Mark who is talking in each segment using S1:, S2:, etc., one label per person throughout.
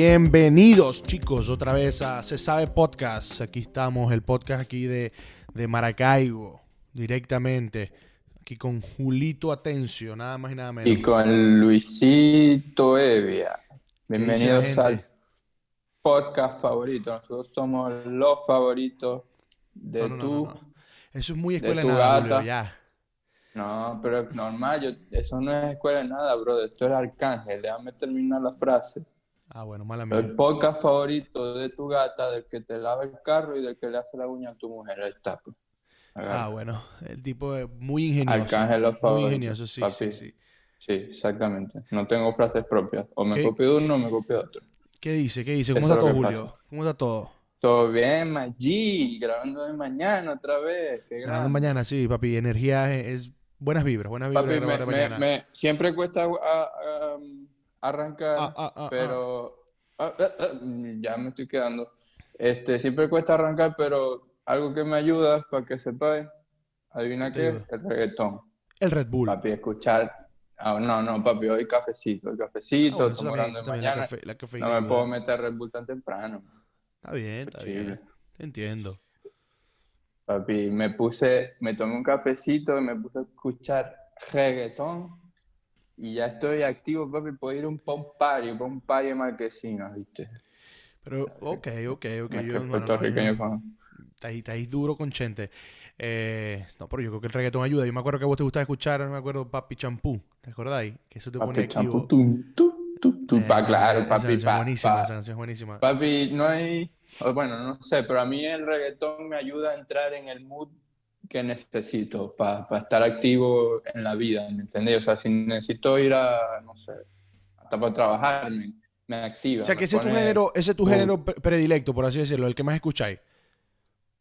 S1: Bienvenidos chicos otra vez a Se Sabe Podcast. Aquí estamos, el podcast aquí de, de Maracaibo, directamente. Aquí con Julito Atencio, nada más y nada menos.
S2: Y con Luisito Evia.
S1: ¿Qué dice la
S2: Bienvenidos al podcast favorito. Nosotros somos los favoritos de
S1: No,
S2: tu...
S1: no. Eso es muy escuela de nada. Julio, ya.
S2: No, pero normal, yo- eso no es escuela de nada, bro. Esto es Arcángel. Déjame terminar la frase.
S1: Ah, bueno, mala
S2: El podcast favorito de tu gata, del que te lava el carro y del que le hace la uña a tu mujer. Ahí está. pues.
S1: Ah, bueno, el tipo es muy ingenioso.
S2: Arcángel
S1: Muy ingenioso, sí, sí,
S2: papi.
S1: sí.
S2: Sí, exactamente. No tengo frases propias. O me
S1: ¿Qué?
S2: copio de uno o me copio de otro.
S1: ¿Qué dice? ¿Qué dice? ¿Cómo
S2: Eso
S1: está
S2: es
S1: todo, Julio? ¿Cómo está todo?
S2: Todo bien, Maggi, grabando de mañana otra vez. Qué
S1: Ganando
S2: grande.
S1: mañana, sí, papi. Energía es, buenas vibras, buenas vibras
S2: Papi, me,
S1: de
S2: me-
S1: mañana.
S2: me- siempre cuesta ah, arrancar,
S1: Ah, ah, ah,
S2: pero ya me estoy quedando. Este, siempre cuesta arrancar, pero algo que me ayuda para que sepáis, adivina
S1: ¿Qué ayuda?
S2: el reggaetón.
S1: El Red Bull.
S2: Papi, escuchar. ah, no, no, papi, hoy cafecito, el cafecito, estamos
S1: también,
S2: de
S1: la,
S2: mañana.
S1: cafe- la cafeína
S2: No me puedo meter Red Bull tan temprano.
S1: Está bien, está
S2: Chile.
S1: bien. Te entiendo.
S2: Papi, me puse, me tomé un cafecito y me puse a escuchar reggaetón y ya estoy activo, papi, puedo ir a un pop party, un pop party de ¿viste?
S1: Pero, ok, ok, ok. Yo, no, yo- duro con Chente. Eh, no, pero yo creo que el reggaetón ayuda. Yo me acuerdo que a vos te gustaba escuchar, no me acuerdo, Papi Champú. ¿Te acordáis? Que eso te
S2: Papi, champú,
S1: activo.
S2: tum, tu, tu, tu,
S1: Eh,
S2: pa,
S1: esa
S2: claro,
S1: esa
S2: papi,
S1: canción es
S2: pa,
S1: buenísima,
S2: pa.
S1: esa canción buenísima.
S2: Papi, no hay, bueno, no sé, pero a mí el reggaetón me ayuda a entrar en el mood que necesito para estar activo en la vida, ¿me entendés? O sea, si necesito ir a, no sé, hasta para trabajar, me, me activa.
S1: O sea, que ese es tu género, ese es tu género pre- predilecto, por así decirlo, el que más escucháis.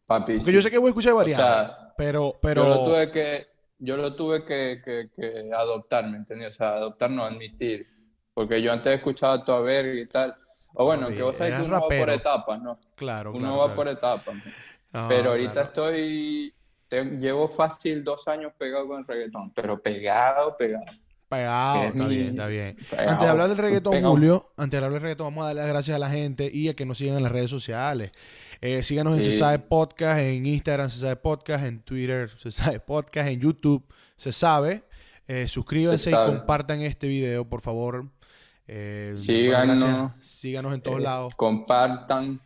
S2: Papi,
S1: Porque
S2: sí.
S1: yo sé que vos escucháis
S2: O
S1: variado,
S2: sea,
S1: pero,
S2: yo
S1: pero...
S2: lo tuve que, yo lo tuve que, que, que adoptar, ¿me entendés? O sea, adoptar, no admitir. Porque yo antes escuchaba toda verga y tal. O bueno, que vos sabés que uno va por
S1: rapero.
S2: etapas, ¿no?
S1: Claro,
S2: Uno
S1: claro,
S2: va
S1: claro.
S2: por etapas. ¿no? Pero ahorita
S1: claro.
S2: estoy, te- llevo fácil dos años pegado con el reggaetón, pero pegado, pegado.
S1: Pegado,
S2: es
S1: está
S2: mi-
S1: bien, está bien.
S2: pegado,
S1: Antes de hablar del reggaetón,
S2: pegado.
S1: Julio, antes de hablar del reggaetón, vamos a darle las gracias a la gente y a que nos sigan en las redes sociales. Eh, síganos en. Se Sabe Podcast, en Instagram Se Sabe Podcast, en Twitter Se Sabe Podcast, en YouTube Se Sabe. Eh, suscríbanse
S2: Se
S1: y compartan este video, por favor. Eh,
S2: Síganos.
S1: Síganos en todos lados.
S2: Compartan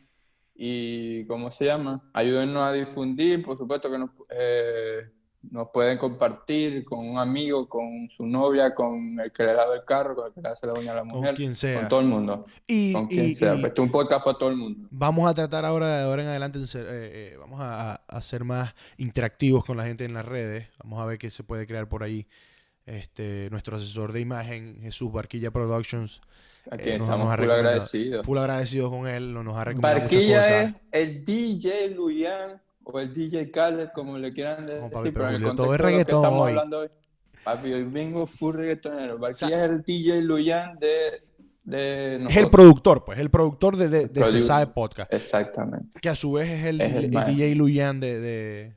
S2: y, ¿cómo se llama? Ayúdennos a difundir, por supuesto que nos, eh, nos pueden compartir con un amigo, con su novia, con el que le lava el carro, con el que le hace la uña a la
S1: Con
S2: mujer,
S1: quien sea.
S2: con todo el mundo,
S1: Y,
S2: con quien
S1: y-
S2: sea.
S1: y
S2: Pues Este es un podcast para todo el mundo.
S1: vamos a tratar ahora, de ahora en adelante, ser, eh, eh, vamos a, a- a ser más interactivos con la gente en las redes. Vamos a ver qué se puede crear por ahí. Este, nuestro asesor de imagen, Jesús Barquilla Productions,
S2: Aquí
S1: Eh, nos-
S2: estamos full agradecidos.
S1: full agradecidos con él, nos ha recomendado muchas
S2: Barquilla
S1: cosas.
S2: es el DJ Luyan o el DJ Khaled, como le quieran decir,
S1: papi, pero
S2: pero en
S1: todo es reggaetón
S2: estamos
S1: hoy.
S2: hablando hoy. Papi, hoy vengo full reggaetonero. Barquilla es el DJ Luyan de, de
S1: Es el productor, pues, el productor de, de, de Se
S2: Producer.
S1: Sabe Podcast,
S2: Exactamente.
S1: que a su vez es el,
S2: Es el
S1: el
S2: más.
S1: DJ Luyan de, de,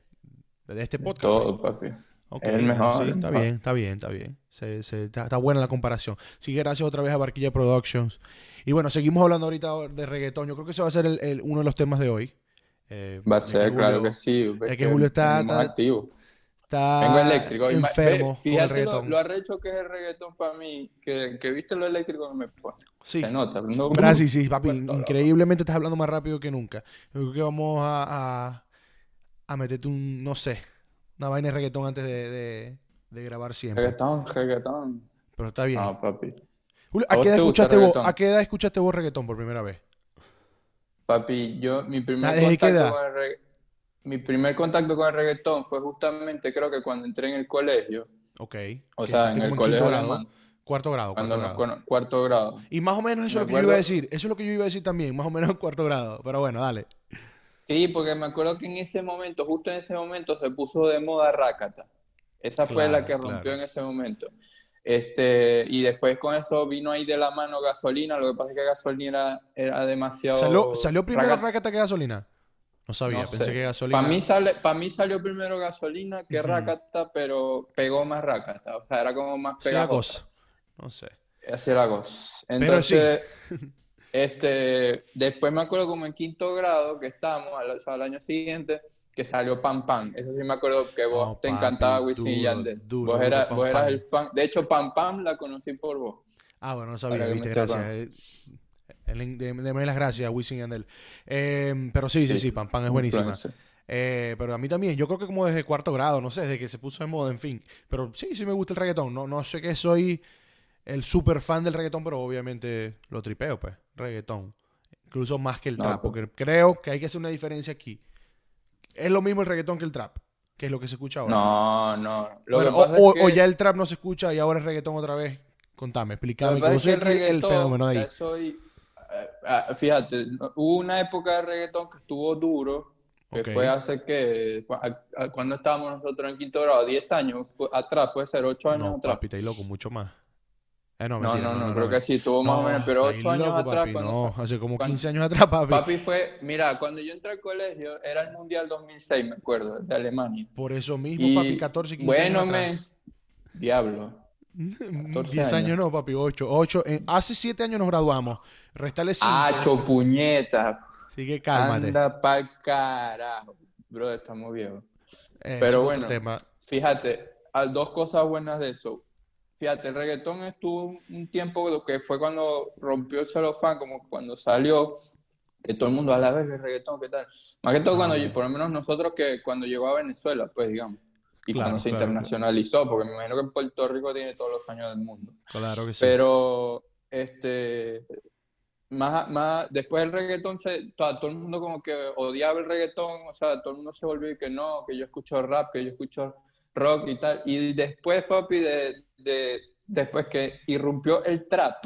S1: de este podcast.
S2: Todo, papi.
S1: Ok,
S2: Es el mejor,
S1: sí, está
S2: mejor.
S1: bien, está bien, está bien. Se- se- está, está buena la comparación. Así que gracias otra vez a Barquilla Productions. Y bueno, seguimos hablando ahorita de reggaetón. Yo creo que ese va a ser el- el- uno de los temas de hoy. Eh,
S2: Va a ser,
S1: que
S2: claro
S1: Julio
S2: que sí.
S1: es que Julio está- está-
S2: activo.
S1: Está
S2: Vengo eléctrico.
S1: Enfermo con el
S2: Fíjate lo,
S1: reggaetón.
S2: lo arrecho que es el reggaetón para mí, que, que viste lo eléctrico que me pone.
S1: Sí,
S2: Se nota. No,
S1: ¿verdad? sí, papi. Increíblemente estás hablando más rápido que nunca. Yo creo que vamos a, a, a meterte un, no sé, una vaina de reggaetón antes de, de- de grabar siempre.
S2: Reggaetón, reggaetón.
S1: Pero está bien.
S2: No, papi.
S1: Julio,
S2: ¿a
S1: ¿a
S2: vos
S1: qué edad escuchaste vos,
S2: reggaetón?
S1: ¿a qué edad escuchaste vos reggaetón por primera vez?
S2: Papi, yo, mi primer
S1: Ah,
S2: contacto con el regga- mi primer contacto con el reggaetón fue justamente, creo que cuando entré en el colegio,
S1: Ok.
S2: o sea, en el colegio
S1: quinto grado, cuarto grado,
S2: cuando
S1: cuarto grado.
S2: cuarto.
S1: Y más o menos eso
S2: Me
S1: es lo que yo iba a decir. Eso es lo que yo iba a decir también, más o menos en cuarto grado. Pero bueno, dale.
S2: Sí, porque me acuerdo que en ese momento, justo en ese momento, se puso de moda Rakata. Esa fue la que rompió
S1: claro.
S2: en ese momento. Este, y después con eso vino ahí de la mano gasolina. Lo que pasa es que gasolina era, era demasiado.
S1: ¿Salió, salió primero
S2: Rakata.
S1: Rakata que gasolina? No sabía,
S2: No
S1: pensé
S2: sé.
S1: que gasolina.
S2: Para mí, sale, para mí salió primero gasolina que
S1: Ujú.
S2: Rakata, pero pegó más Rakata. O sea, era como más
S1: Sí, la
S2: pegajosa.
S1: cosa. No sé.
S2: Así era la cosa.
S1: Pero sí.
S2: Este, después me acuerdo como en quinto grado que estábamos, al, al año siguiente, que salió Pam Pam. Eso sí me acuerdo que vos
S1: Oh,
S2: te
S1: papi,
S2: encantaba Wisin y Yandel.
S1: duro,
S2: vos
S1: duro,
S2: eras, vos el fan. De hecho, Pam Pam la conocí por vos.
S1: Ah, bueno, no sabía, viste, gracias. Eh, Deme las gracias Wisin y Yandel. Eh, pero sí, sí,
S2: Sí,
S1: sí, Pam Pam es buenísima. Eh, pero a mí también, yo creo que como desde cuarto grado, no sé, desde que se puso de moda, en fin. Pero sí, sí me gusta el reggaetón. No, no sé que soy el super fan del reggaetón, pero obviamente lo tripeo, pues, reggaetón. Incluso más que el
S2: No,
S1: trap,
S2: pues.
S1: porque creo que hay que hacer una diferencia aquí. Es lo mismo el reggaetón que el trap, que es lo que se escucha ahora.
S2: No, no. Lo
S1: Bueno,
S2: que
S1: o,
S2: pasa es
S1: o-
S2: que-
S1: o ya el trap no se escucha y ahora es reggaetón otra vez. Contame, explícame. yo
S2: es el
S1: el fenómeno de ahí.
S2: soy, eh, ah, fíjate, hubo una época de reggaetón que estuvo duro, que fue hace que, cuando estábamos nosotros en quinto grado, 10 años atrás, puede ser 8 años
S1: No,
S2: atrás.
S1: papi, loco, mucho más. Eh, no,
S2: No,
S1: mentira,
S2: no, no, creo que sí, tuvo más o menos, pero
S1: estáis
S2: 8 años
S1: loco,
S2: atrás,
S1: papi,
S2: cuando
S1: no,
S2: fue-
S1: hace como
S2: cuando-
S1: 15 años atrás, papi.
S2: Papi fue, mira, cuando yo entré al colegio, era el Mundial 2006, me acuerdo, de Alemania.
S1: Por eso mismo,
S2: Y,
S1: papi, 14, 15
S2: bueno,
S1: años atrás.
S2: me, diablo. 14
S1: 10 años.
S2: años.
S1: no, papi, 8. 8 hace 7 años nos graduamos. Restale 5.
S2: Hacho, puñeta.
S1: Así que cálmate.
S2: Anda pa'l carajo. Bro, estamos viejos.
S1: Eh,
S2: pero bueno.
S1: tema.
S2: Fíjate, hay dos cosas buenas de eso. Fíjate, el reggaetón estuvo un tiempo que fue cuando rompió el celofán, como cuando salió, que todo el mundo a la vez el reggaetón, ¿qué tal? Más que todo cuando,
S1: Ah.
S2: lle- por lo menos nosotros que cuando llegó a Venezuela, pues digamos, y
S1: Claro,
S2: cuando se
S1: claro,
S2: internacionalizó, porque me imagino que Puerto Rico tiene todos los años del mundo.
S1: Claro que sí.
S2: Pero, este, más, más, después del reggaetón, se, todo, todo el mundo como que odiaba el reggaetón, o sea, todo el mundo se volvió y que no, que yo escucho rap, que yo escucho rock y tal. Y después, papi, de, de, después que irrumpió el trap,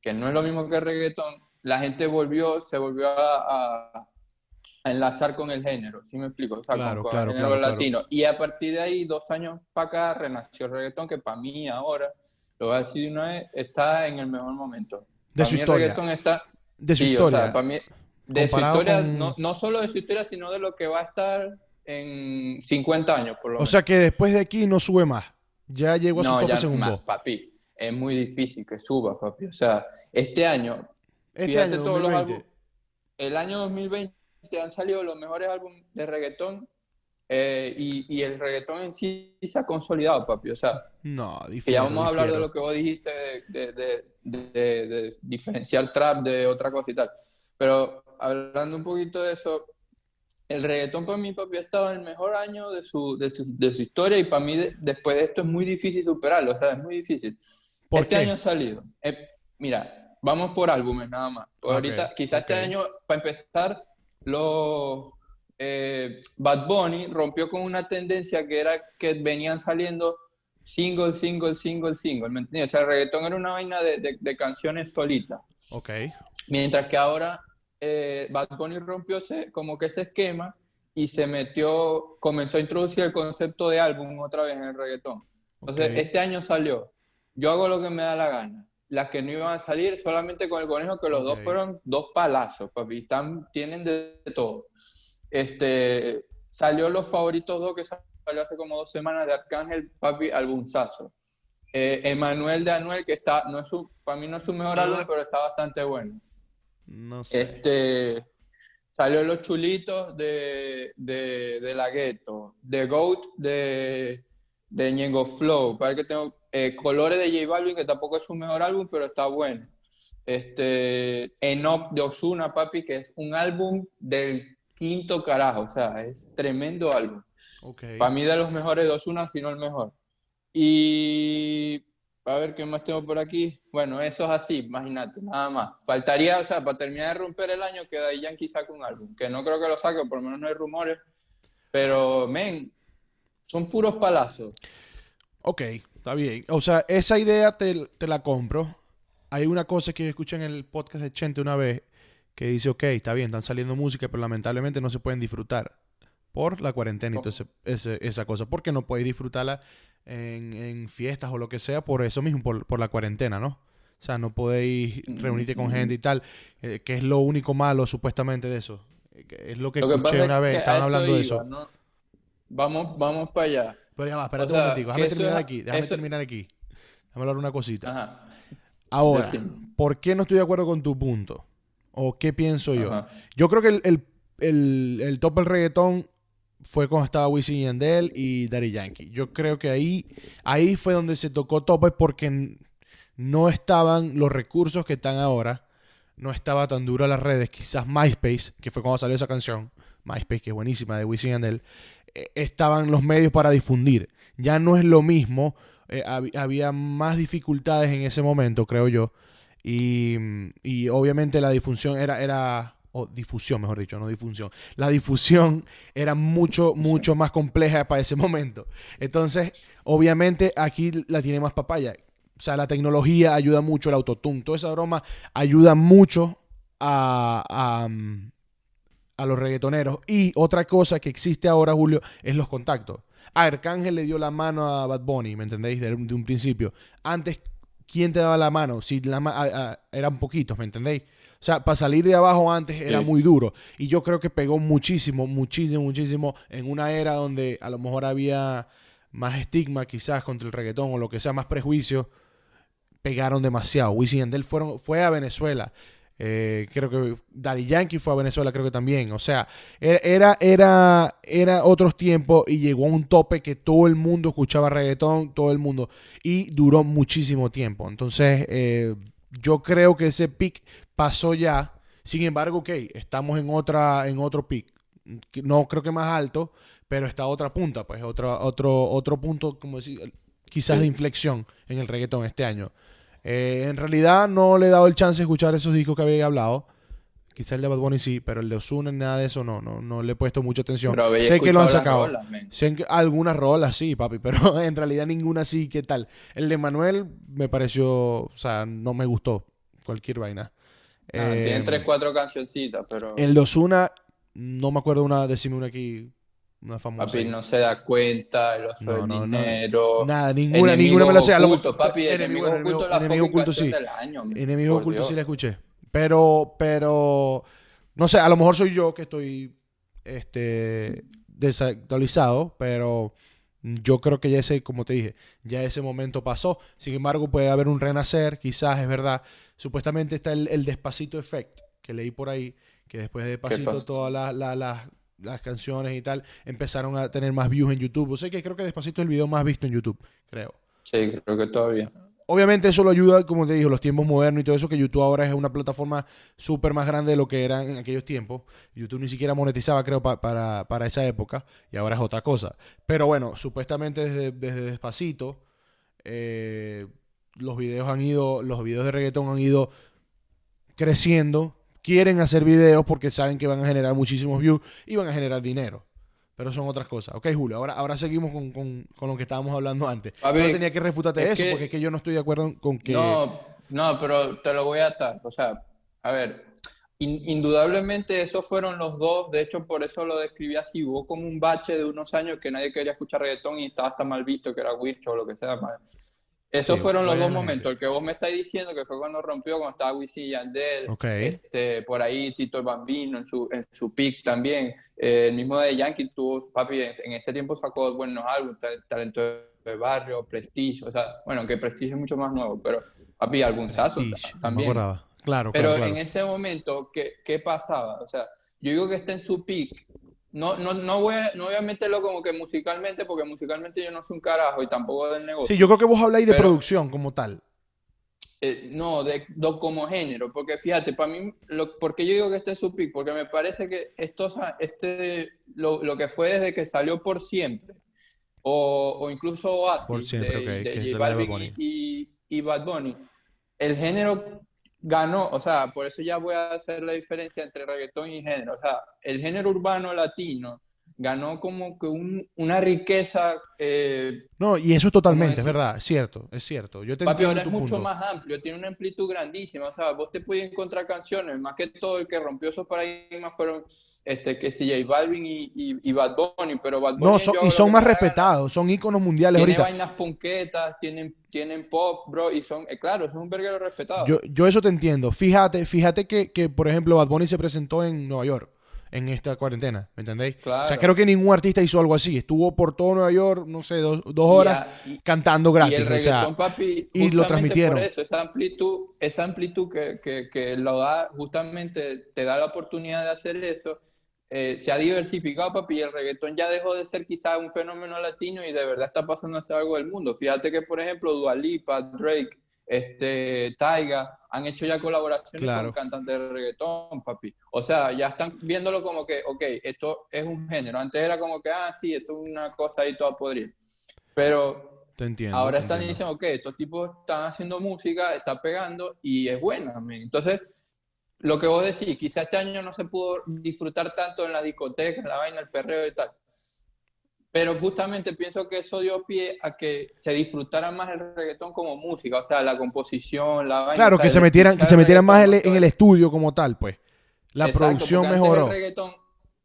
S2: que no es lo mismo que el reggaetón, la gente volvió, se volvió a, a- a enlazar con el género, ¿sí me explico? O sea,
S1: Claro,
S2: con,
S1: claro,
S2: el género
S1: claro, claro.
S2: latino. Y a partir de ahí, dos años para acá, renació el reggaetón, que para mí ahora, lo voy a decir de una vez, está en el mejor momento.
S1: De
S2: Para
S1: su
S2: mí el
S1: historia.
S2: reggaetón está...
S1: De su
S2: sí, o
S1: historia.
S2: sea, para mí, de su historia,
S1: con-
S2: no, no solo de su historia, sino de lo que va a estar en 50 años, por lo
S1: o
S2: menos.
S1: sea que después de aquí no sube más. Ya llegó a su
S2: No,
S1: tope
S2: ya
S1: según
S2: más, papi. Es muy difícil que suba, papi. O sea, este año,
S1: Este
S2: fíjate
S1: año,
S2: todos los
S1: 2020.
S2: álbumes. El año 2020 han salido los mejores álbumes de reggaetón eh, y, y el reggaetón en sí se ha consolidado, papi. O sea,
S1: No,
S2: que
S1: difiero,
S2: ya vamos a hablar de lo que vos dijiste de, de- de- de- de diferenciar trap de otra cosa y tal. Pero hablando un poquito de eso, el reggaetón para mí, papi, ha estado en el mejor año de su, de su, de su historia y para mí de- después de esto es muy difícil superarlo, o sea, es muy difícil.
S1: ¿Por
S2: este
S1: qué?
S2: año ha salido. eh, mira, vamos por álbumes nada más. Ahorita, quizás este año, para empezar, los eh, Bad Bunny rompió con una tendencia que era que venían saliendo single, single, single, single, ¿me entiendes? O sea, el reggaetón era una vaina de, de- de canciones solitas.
S1: Ok.
S2: Mientras que ahora eh, Bad Bunny rompió ese- como que ese esquema y se metió, comenzó a introducir el concepto de álbum otra vez en el reggaetón. Entonces, este año salió. Yo hago lo que me da la gana. Las que no iban a salir solamente con el conejo, que los dos fueron dos palazos, papi. Están, tienen de, de todo. Este, salió Los Favoritos 2, que salió hace como dos semanas de Arcángel, papi, albunzazo. Eh, Emanuel de Anuel, que está, no es su, para mí no es su mejor álbum, pero está bastante bueno.
S1: No sé.
S2: Este, salió Los Chulitos de, de, de La Ghetto, The Goat de, de Ñengo Flow, para que tengo eh, Colores de J Balvin, que tampoco es su mejor álbum, pero está bueno. Este, Enoch de Ozuna, papi, que es un álbum del quinto carajo, o sea, es tremendo álbum.
S1: Ok.
S2: Para mí de los mejores de Ozuna, si no el mejor. Y a ver qué más tengo por aquí. Bueno, eso es así, imagínate, nada más. Faltaría, o sea, para terminar de romper el año, que Daddy Yankee saque un álbum, que no creo que lo saque, por lo menos no hay rumores. Pero, men, son puros palazos.
S1: Ok, está bien. O sea, esa idea te, te la compro. Hay una cosa que yo escuché en el podcast de Chente una vez que dice, ok, está bien, están saliendo música, pero lamentablemente no se pueden disfrutar por la cuarentena y ese- esa cosa. Porque no podéis disfrutarla en, en fiestas o lo que sea por eso mismo, por, por la cuarentena, ¿no? O sea, no podéis reunirte con
S2: Mm.
S1: gente y tal, eh, que es lo único malo supuestamente de eso. Eh, que Es lo que
S2: Lo que
S1: escuché una vez, estaban hablando de eso.
S2: ¿no? Vamos, vamos para allá.
S1: Pero ya va, espérate
S2: O sea,
S1: un momentico, déjame terminar
S2: es-
S1: aquí, déjame
S2: eso-
S1: terminar aquí. Déjame hablar una cosita.
S2: Ajá.
S1: Ahora,
S2: Decime.
S1: ¿por qué no estoy de acuerdo con tu punto? ¿O qué pienso yo? Yo creo que el, el, el, top del reggaetón fue cuando estaba Wisin y Yandel y Daddy Yankee. Yo creo que ahí, ahí fue donde se tocó tope porque no estaban los recursos que están ahora. No estaba tan dura las redes. Quizás MySpace, que fue cuando salió esa canción. MySpace, que es buenísima, de Wisin y Yandel. Eh, estaban los medios para difundir. Ya no es lo mismo. Eh, había más dificultades en ese momento, creo yo. Y, y obviamente la difusión era, era o difusión, mejor dicho, no difusión. La difusión era mucho, mucho más compleja para ese momento. Entonces, obviamente aquí la tiene más papaya. O sea, la tecnología ayuda mucho, el autotune, toda esa broma ayuda mucho a, a, a los reggaetoneros. Y otra cosa que existe ahora, Julio, es los contactos. Arcángel le dio la mano a Bad Bunny, ¿me entendéis? De, un principio. Antes, ¿quién te daba la mano? Si la, eran poquitos, ¿me entendéis? O sea, para salir de abajo antes era muy duro. Y yo creo que pegó muchísimo, muchísimo, muchísimo en una era donde a lo mejor había más estigma quizás contra el reggaetón o lo que sea, más prejuicio. Pegaron demasiado. Wisin y Yandel fueron, fue a Venezuela. Eh, creo que Daddy Yankee fue a Venezuela, creo que también. O sea, era, era, era otros tiempos y llegó a un tope que todo el mundo escuchaba reggaetón, todo el mundo. Y duró muchísimo tiempo. Entonces, eh, yo creo que ese pick pasó ya. Sin embargo, ok, estamos en otra, en otro pick. No creo que más alto, pero está otra punta, pues, otro, otro, otro punto, como decir, quizás de inflexión en el reggaetón este año. Eh, en realidad no le he dado el chance de escuchar esos discos que había hablado. Quizás el de Bad Bunny sí, pero el de Ozuna, nada de eso, no, no, no le he puesto mucha atención. sé que lo han sacado. sé que algunas rolas sí, papi, pero en realidad ninguna sí, ¿qué tal? El de Manuel me pareció, o sea, no me gustó. Cualquier vaina.
S2: Ah, tiene eh, tres, cuatro cancioncitas, pero.
S1: El de Ozuna, no me acuerdo una, decime una aquí, una famosa.
S2: Papi no se da cuenta, el oso no, dinero.
S1: Nada, ninguna, ninguna me lo sé.
S2: Oculto, papi, enemigo, oculto, la
S1: enemigo oculto sí.
S2: Del año,
S1: enemigo oculto sí la escuché. Pero, pero, no sé, a lo mejor soy yo que estoy este, desactualizado, pero yo creo que ya ese, como te dije, ya ese momento pasó. Sin embargo, puede haber un renacer, quizás es verdad. Supuestamente está el, Despacito Effect, que leí por ahí, que después de Despacito todas las, canciones y tal empezaron a tener más views en YouTube. O sea que creo que Despacito es el video más visto en YouTube, creo.
S2: Sí, creo que todavía.
S1: Obviamente eso lo ayuda, como te digo, los tiempos modernos y todo eso, que YouTube ahora es una plataforma súper más grande de lo que era en aquellos tiempos. YouTube ni siquiera monetizaba, creo, para, para, esa época, y ahora es otra cosa. Pero bueno, supuestamente desde, desde Despacito, eh, los videos han ido, los videos de reggaetón han ido creciendo. Quieren hacer videos porque saben que van a generar muchísimos views y van a generar dinero pero son otras cosas. Ok, Julio, ahora, ahora seguimos con, con, con lo que estábamos hablando antes. yo tenía que refutarte eso, porque es que yo no estoy de acuerdo con que...
S2: No, no, pero te lo voy a atar. O sea, a ver, indudablemente esos fueron los dos, de hecho por eso lo describí así, hubo como un bache de unos años que nadie quería escuchar reggaetón y estaba hasta mal visto, que era Wircho o lo que sea. Esos fueron los dos momentos. El que vos me estáis diciendo que fue cuando rompió, cuando estaba Wisin Yandel. Este, por ahí Tito el Bambino en su, en su pick también. Eh, el mismo de Yankee tuvo, papi, en, ese tiempo sacó buenos álbumes, Talento de Barrio, Prestige. O sea, bueno, que Prestige es mucho más nuevo, pero papi, albunzazo también.
S1: claro,
S2: pero
S1: en
S2: ese momento, ¿qué, ¿qué pasaba? O sea, yo digo que está en su pick no, no, no, voy a, no voy a meterlo como que musicalmente, porque musicalmente yo no soy un carajo y tampoco del negocio.
S1: Sí, yo creo que vos habláis de producción como tal.
S2: Eh, no, de, como género, porque fíjate, para mí, lo, porque yo digo que este es su pick? Porque me parece que esto, este, lo, lo, que fue desde que salió por siempre, o, o incluso Oasis,
S1: por siempre,
S2: de, de J Balvin y, y Bad Bunny, el género ganó, o sea, por eso ya voy a hacer la diferencia entre reggaetón y género. O sea, el género urbano latino ganó como que una riqueza. Eh,
S1: no, y eso es totalmente, es verdad, es cierto, es cierto. Yo te
S2: Papi, ahora es mucho más amplio, tiene una amplitud grandísima. O sea, vos te puedes encontrar canciones, más que todo el que rompió esos paradigmas fueron este, que si J Balvin y, y, Bad Bunny, pero Bad Bunny.
S1: No, y son más respetados, son íconos mundiales
S2: tiene
S1: ahorita.
S2: vainas punquetas, tienen, tienen pop, bro, y son, eh, claro, es un verguero respetado.
S1: Yo, yo eso te entiendo. Fíjate, fíjate que, que, por ejemplo, Bad Bunny se presentó en Nueva York en esta cuarentena, ¿me entendéis?
S2: Claro.
S1: O sea, creo que ningún artista hizo algo así. Estuvo por todo Nueva York, no sé, dos, dos horas
S2: Y y-
S1: cantando
S2: Y
S1: gratis.
S2: el
S1: o sea,
S2: papi,
S1: y lo transmitieron.
S2: Por eso, esa amplitud, esa amplitud que, que, que lo da, justamente te da la oportunidad de hacer eso. eh, se ha diversificado, papi, y el reggaetón ya dejó de ser quizás un fenómeno latino y de verdad está pasando a ser algo del mundo. Fíjate que, por ejemplo, Dua Lipa, Drake, este, Taiga, han hecho ya colaboraciones
S1: Claro.
S2: con cantantes de reggaetón, papi. O sea, ya están viéndolo como que, ok, esto es un género. Antes era como que, ah, sí, esto es una cosa ahí toda podrida. Pero
S1: te entiendo.
S2: Ahora
S1: te
S2: están
S1: entiendo.
S2: diciendo, ok, estos tipos están haciendo música, está pegando y es buena. men. Entonces, lo que vos decís, quizás este año no se pudo disfrutar tanto en la discoteca, en la vaina, el perreo y tal. Pero justamente pienso que eso dio pie a que se disfrutara más el reggaetón como música, o sea, la composición, la vaina.
S1: Claro, que
S2: el
S1: se metieran, que se metieran más en,
S2: reggaetón,
S1: en el estudio como tal, pues. La
S2: Exacto,
S1: producción mejoró.
S2: el reggaetón,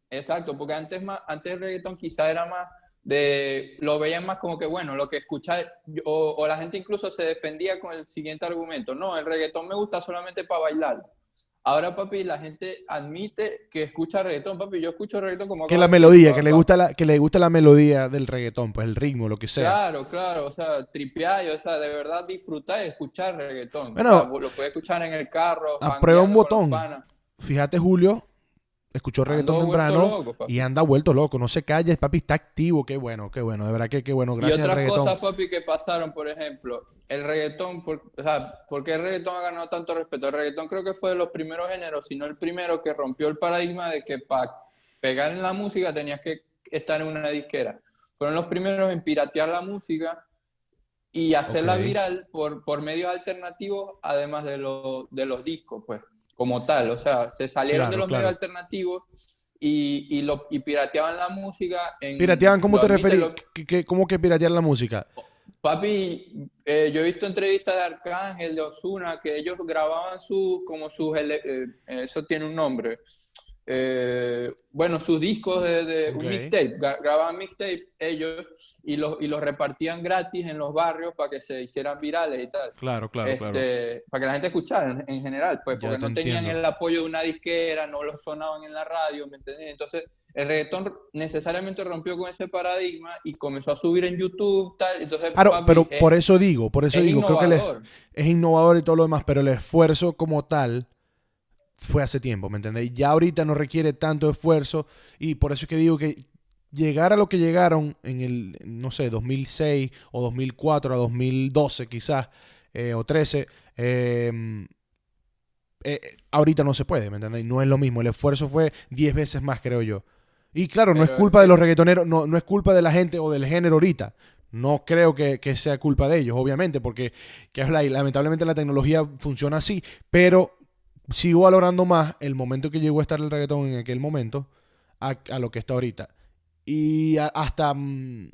S2: exacto, porque antes, más, antes el reggaetón quizá era más de, lo veían más como que, bueno, lo que escucha, o, o la gente incluso se defendía con el siguiente argumento, no, el reggaetón me gusta solamente para bailar. Ahora, papi, la gente admite que escucha reggaetón, papi, yo escucho reggaetón como...
S1: Que la melodía, que le gusta la, que le gusta la melodía del reggaetón, pues el ritmo, lo que sea.
S2: Claro, claro, o sea, tripear, o sea, de verdad disfrutar y escuchar reggaetón.
S1: Bueno,
S2: O sea, lo puedes escuchar en el carro,
S1: aprueba un botón. Fíjate, Julio, escuchó reggaetón temprano
S2: loco,
S1: y anda vuelto loco. No se calla, papi, está activo. Qué bueno, qué bueno. De verdad que qué bueno. Gracias
S2: y
S1: al
S2: otras
S1: reggaetón.
S2: cosas, papi, que pasaron, por ejemplo, el reggaetón, por, o sea, ¿por qué el reggaetón ha ganado tanto respeto? El reggaetón creo que fue de los primeros géneros, si no el primero que rompió el paradigma de que para pegar en la música tenías que estar en una disquera. Fueron los primeros en piratear la música y hacerla viral por, por medios alternativos, además de, lo- de los discos, pues, como tal. O sea, se salieron
S1: Claro,
S2: de los
S1: claro.
S2: medios alternativos y, y, lo, y pirateaban la música en...
S1: ¿Pirateaban? ¿Cómo te referís?
S2: lo-
S1: ¿Qué- qué- ¿Cómo que piratear la música?
S2: Papi, eh, yo he visto entrevistas de Arcángel, de Ozuna, que ellos grababan sus, como sus, ele- eh, eso tiene un nombre, eh, bueno, sus discos de, de un mixtape, gra- grababan mixtape ellos y los, y los repartían gratis en los barrios para que se hicieran virales y tal.
S1: Claro, claro, claro.
S2: Este, Para que la gente escuchara en, en general, pues, porque
S1: te
S2: no tenían el apoyo de una disquera, no los sonaban en la radio, ¿me entiendes? Entonces, el reggaetón necesariamente rompió con ese paradigma y comenzó a subir en YouTube, tal. Entonces,
S1: Claro,
S2: papi,
S1: pero
S2: es-
S1: por eso digo, por eso
S2: es
S1: digo, creo que es innovador y todo lo demás, pero el esfuerzo como tal fue hace tiempo, ¿me entendéis? Ya ahorita no requiere tanto esfuerzo y por eso es que digo que llegar a lo que llegaron en el, no sé, 2006 o 2004 a 2012 quizás, eh, o 13, eh, eh, ahorita no se puede, ¿me entendéis? No es lo mismo, el esfuerzo fue 10 veces más, creo yo. Y claro, no es culpa de los reggaetoneros, no, no es culpa de la gente o del género ahorita. No creo que, que sea culpa de ellos, obviamente, porque que habla ahí, lamentablemente la tecnología funciona así, pero sigo valorando más el momento que llegó a estar el reggaetón en aquel momento a, lo que está ahorita. Y hasta, mm,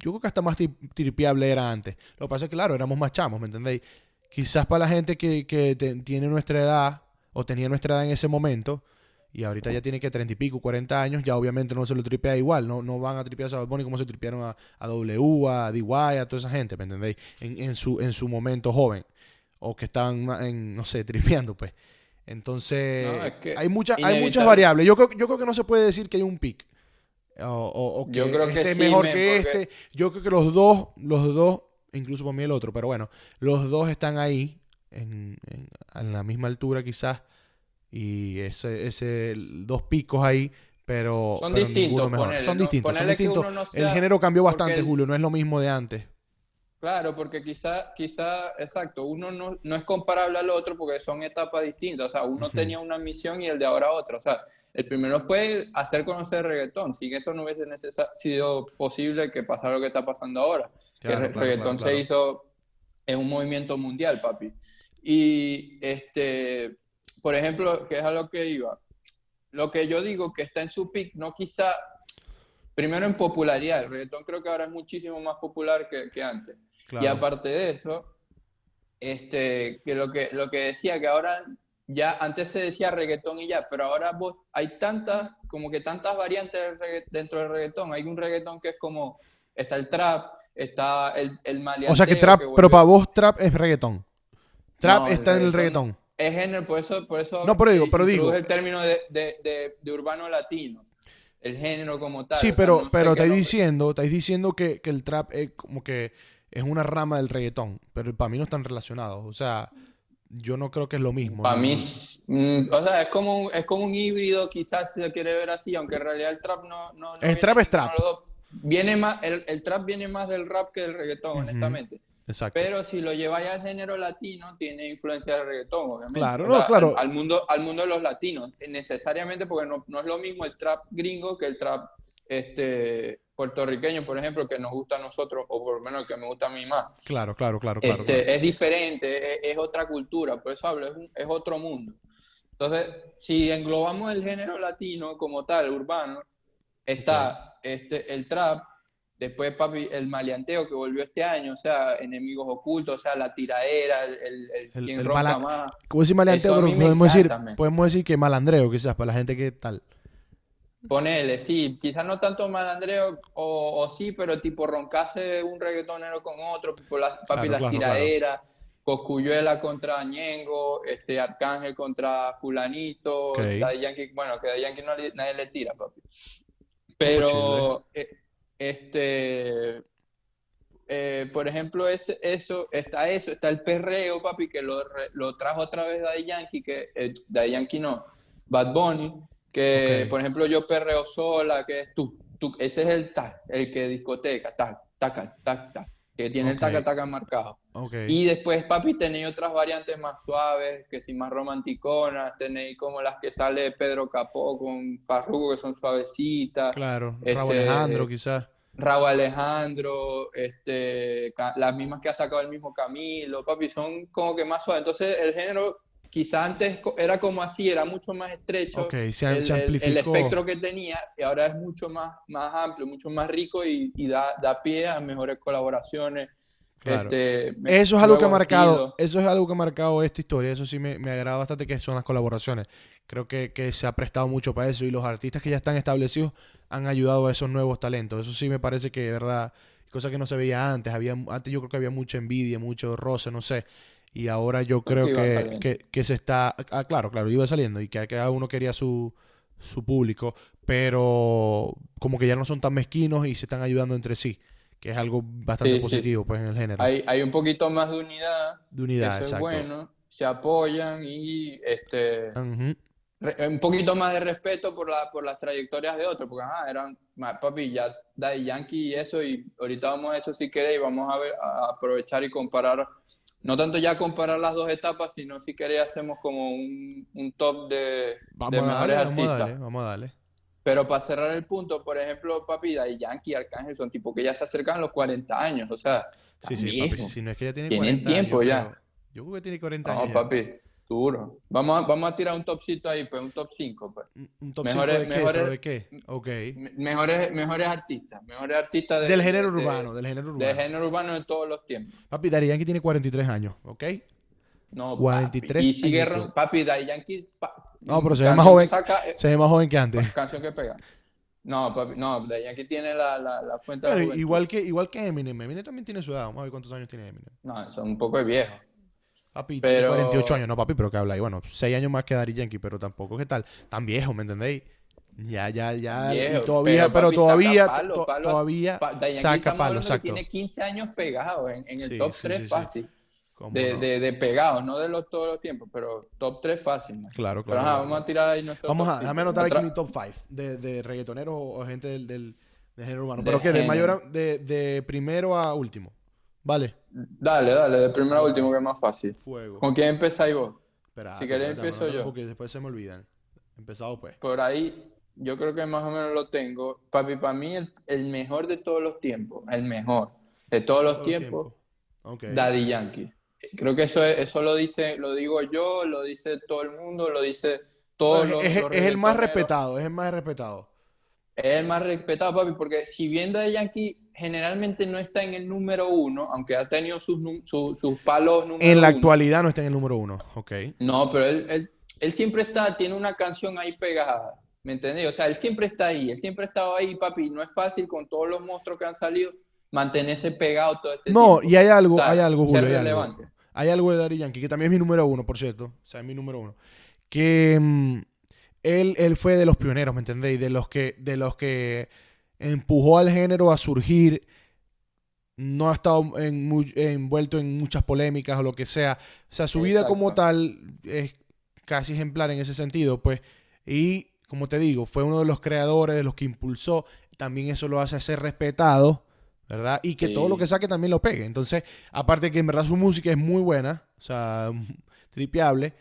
S1: yo creo que hasta más tri- tripeable era antes. Lo que pasa es que, claro, éramos más chamos, ¿me entendéis? Quizás para la gente que, que tiene nuestra edad o tenía nuestra edad en ese momento y ahorita ya tiene que 30 y pico, 40 años, ya obviamente no se lo tripea igual, no, no van a tripear a Bad Bunny como se tripearon a, a W, a DY, a toda esa gente, ¿me entendéis? En, su, en su momento joven o que estaban, en, no sé, tripeando, pues. Entonces,
S2: No, es que
S1: hay, muchas hay muchas variables. Yo creo, yo creo que no se puede decir que hay un pick. O, o- o que
S2: Yo creo que
S1: este es
S2: sí,
S1: mejor que
S2: porque-
S1: este. Yo creo que los dos, los dos, incluso para mí el otro, pero bueno, los dos están ahí, en, en- en la misma altura quizás, y ese, ese dos picos ahí, pero,
S2: Son
S1: pero
S2: distintos,
S1: ninguno mejor.
S2: ponele,
S1: son distintos, son el género cambió bastante,
S2: el-
S1: Julio, no es lo mismo de antes.
S2: Claro, porque quizá, quizá, exacto, uno no, no es comparable al otro porque son etapas distintas. O sea, uno tenía una misión y el de ahora otra. O sea, el primero fue hacer conocer reggaetón. Sin eso no hubiese sido posible que pasara lo que está pasando ahora. que
S1: Claro,
S2: el
S1: claro,
S2: reggaetón
S1: claro.
S2: se hizo en un movimiento mundial, papi. Y, este, por ejemplo, que es a lo que iba. Lo que yo digo que está en su pick, no quizá, primero en popularidad. El reggaetón creo que ahora es muchísimo más popular que, que antes. Y aparte de eso, este, que lo que lo que decía que ahora ya antes se decía reggaetón y ya, pero ahora vos hay tantas como que tantas variantes del regga- dentro del reggaetón. Hay un reggaetón que es como está el trap, está el el
S1: O sea que
S2: maleanteo
S1: trap,
S2: que
S1: pero para vos trap es reggaetón. Trap
S2: No,
S1: está en el
S2: reggaetón- es género, por eso, por eso
S1: No, pero digo, pero digo.
S2: el término de, de, de, de urbano latino. El género como tal.
S1: Sí,
S2: o sea,
S1: pero,
S2: no
S1: pero estáis diciendo, estáis diciendo que, que el trap es como que es una rama del reggaetón, pero para mí no están relacionados. O sea, yo no creo que es lo mismo.
S2: Para
S1: ¿no?
S2: mí, mm, o sea, es como, un, es como un híbrido, quizás se quiere ver así, aunque en realidad el trap no... no, no
S1: El
S2: viene
S1: trap es trap.
S2: Viene más, el, el trap viene más del rap que del reggaetón, honestamente.
S1: Exacto.
S2: Pero si lo lleváis al género latino, tiene influencia del reggaetón, obviamente.
S1: Claro, no, claro.
S2: Al, al mundo, al mundo de los latinos, necesariamente, porque no, no es lo mismo el trap gringo que el trap este, puertorriqueño, por ejemplo, que nos gusta a nosotros, o por lo menos el que me gusta a mí más.
S1: Claro, claro, claro, claro.
S2: Este,
S1: claro.
S2: Es diferente, es, es otra cultura, por eso hablo, es, un- es otro mundo. Entonces, si englobamos el género latino como tal, urbano, está este, el trap, después, papi, el maleanteo que volvió este año, o sea, enemigos ocultos, o sea, la tiradera, el, el, el
S1: El-
S2: quien
S1: el mala-
S2: más.
S1: Como decir maleanteo,
S2: a
S1: pero podemos decir, podemos decir que malandreo, quizás, para la gente que tal.
S2: Ponele, sí, quizás no tanto malandreo, o, o sí, pero tipo roncarse un reggaetonero con otro, tipo papi,
S1: Claro,
S2: las
S1: claro,
S2: tiraderas, Coscuyuela contra Ñengo, este, Arcángel contra Fulanito,
S1: Ok.
S2: Daddy Yankee, bueno, que Daddy Yankee no le- nadie le tira, papi. Pero, eh, este, eh, por ejemplo, ese, eso, está eso, está el perreo, papi, que lo, trajo otra vez Daddy Yankee, que, eh, Daddy Yankee no, Bad Bunny, que, por ejemplo, yo perreo sola, que es tú, tú, ese es el tac, el que discoteca, tac, tac, tac, tac, que tiene
S1: Ok.
S2: el taca, taca marcado.
S1: Ok.
S2: Y después, papi, tenéis otras variantes más suaves, que si más romanticonas, tenéis como las que sale Pedro Capó con Farruko, que son suavecitas.
S1: Claro.
S2: este,
S1: Raúl Alejandro, quizás.
S2: Raúl Alejandro, este, las mismas que ha sacado el mismo Camilo, papi, son como que más suaves. Entonces, el género quizá antes era como así, era mucho más estrecho
S1: Ok, se,
S2: el,
S1: se
S2: el- el
S1: amplificó.
S2: espectro que tenía y ahora es mucho más, más amplio, mucho más rico y, y da, da pie a mejores colaboraciones.
S1: Claro.
S2: Este, me-
S1: Eso es algo que ha marcado, eso es algo que ha marcado esta historia, eso sí me, me agrada bastante que son las colaboraciones. Creo que, que se ha prestado mucho para eso y los artistas que ya están establecidos han ayudado a esos nuevos talentos. Eso sí me parece que de verdad, cosa que no se veía antes, había antes yo creo que había mucha envidia, mucho roce, no sé. Y ahora yo creo que, que, que se está, ah, claro, claro, iba saliendo y que cada uno quería su, su público, pero como que ya no son tan mezquinos y se están ayudando entre sí, que es algo bastante
S2: Sí, sí.
S1: positivo pues en el género.
S2: Hay, hay un poquito más de unidad,
S1: de unidad,
S2: eso es
S1: exacto.
S2: bueno, se apoyan y este, re- un poquito más de respeto por, la, por las trayectorias de otros, porque ajá, eran, papi, ya Daddy Yankee y eso, y ahorita vamos a eso si queréis, vamos a, ver, a aprovechar y comparar, no tanto ya comparar las dos etapas, sino si queréis hacemos como un, un top de, de
S1: Vamos a
S2: mejores
S1: darle, vamos a
S2: artistas.
S1: darle, vamos a darle.
S2: Pero para cerrar el punto, por ejemplo, papi, Daddy Yankee y Arcángel son tipo que ya se acercan a los 40 años, o sea,
S1: Sí, sí, papi, si no es que ya tiene
S2: Tienen
S1: 40
S2: tiempo
S1: años,
S2: ya.
S1: pero Yo creo que tiene 40
S2: No,
S1: años ya.
S2: papi, duro. Vamos a, vamos a tirar un topcito ahí, pues un top 5, pues.
S1: Un- top
S2: Mejores-
S1: 5 de qué,
S2: mejores-
S1: de qué. Ok.
S2: Me- Mejores, mejores artistas, mejores artistas de-
S1: Del género
S2: de-
S1: urbano, del género urbano.
S2: género urbano de todos los tiempos.
S1: Papi, Daddy Yankee tiene 43 años, ¿ok?
S2: No,
S1: 43
S2: papi. Y sigue, ron- papi, Daddy Yankee. pa-
S1: No, pero se ve más joven.
S2: saca, eh,
S1: Se ve más joven que antes.
S2: canción que pega. No, papi, no, Yankee tiene la, la, la fuente de la
S1: igual que, igual que Eminem. Eminem también tiene su edad. Vamos a ver cuántos años tiene Eminem.
S2: No, son un poco de viejos.
S1: Papi, tiene
S2: Pero-
S1: 48 años. No, papi, pero que habla ahí. Bueno, 6 años más que Daddy Yankee, pero tampoco que tal. Tan viejo, ¿me entendéis? Ya, ya, ya.
S2: Viejo,
S1: y todavía,
S2: pero,
S1: pero,
S2: papi, saca
S1: todavía,
S2: palo,
S1: to-
S2: palo.
S1: todavía
S2: Pa-
S1: saca palo, exacto.
S2: tiene 15 años pegados en, en el
S1: Sí,
S2: top
S1: sí,
S2: 3
S1: sí, sí.
S2: fácil.
S1: ¿Cómo
S2: De,
S1: no?
S2: de, de pegados, no de los todos los tiempos, pero top 3 fácil.
S1: Claro,
S2: Pero
S1: claro.
S2: ajá, vamos a tirar ahí nuestro
S1: Vamos
S2: top
S1: a, déjame anotar aquí mi top 5 de, de reggaetoneros o, o gente del, del, del género urbano.
S2: De
S1: Pero que de mayor a- de, de primero a último. Vale.
S2: Dale, dale, de primero a último que es más fácil.
S1: Fuego.
S2: ¿Con quién empezáis vos?
S1: Espera,
S2: si querés empiezo yo.
S1: Porque después se me olvidan. Empezado pues.
S2: Por ahí, yo creo que más o menos lo tengo. Papi, para mí el, el mejor de todos los tiempos, el mejor de todos los tiempos. Daddy Yankee. Creo que eso, es- eso lo dice, lo digo yo, lo dice todo el mundo, lo dice todos los,
S1: es,
S2: los
S1: es el más respetado, es el más respetado.
S2: Es el más respetado, papi, porque si bien Daddy Yankee generalmente no está en el número uno, aunque ha tenido sus, su- sus palos número
S1: En la
S2: uno.
S1: actualidad no está en el número uno. Ok.
S2: No, pero él, él, él siempre está, tiene una canción ahí pegada, ¿me entendés? O sea, él siempre está ahí, él siempre ha estado ahí, papi. No es fácil con todos los monstruos que han salido mantenerse pegado todo este
S1: No,
S2: tiempo.
S1: y hay algo,
S2: O sea,
S1: hay algo, Julio, hay algo. hay algo de Daddy Yankee, que también es mi número uno, por cierto. O sea, es mi número uno. Que mm, él, él fue de los pioneros, ¿me entendéis? De los que, de los que empujó al género a surgir. No ha estado envuelto en muchas polémicas o lo que sea. O sea, su vida como tal es casi ejemplar en ese sentido, pues. Y, como te digo, fue uno de los creadores, de los que impulsó. También eso lo hace ser respetado ¿verdad? Y que todo lo que saque también lo pegue. Entonces, aparte que en verdad su música es muy buena, o sea, tripeable.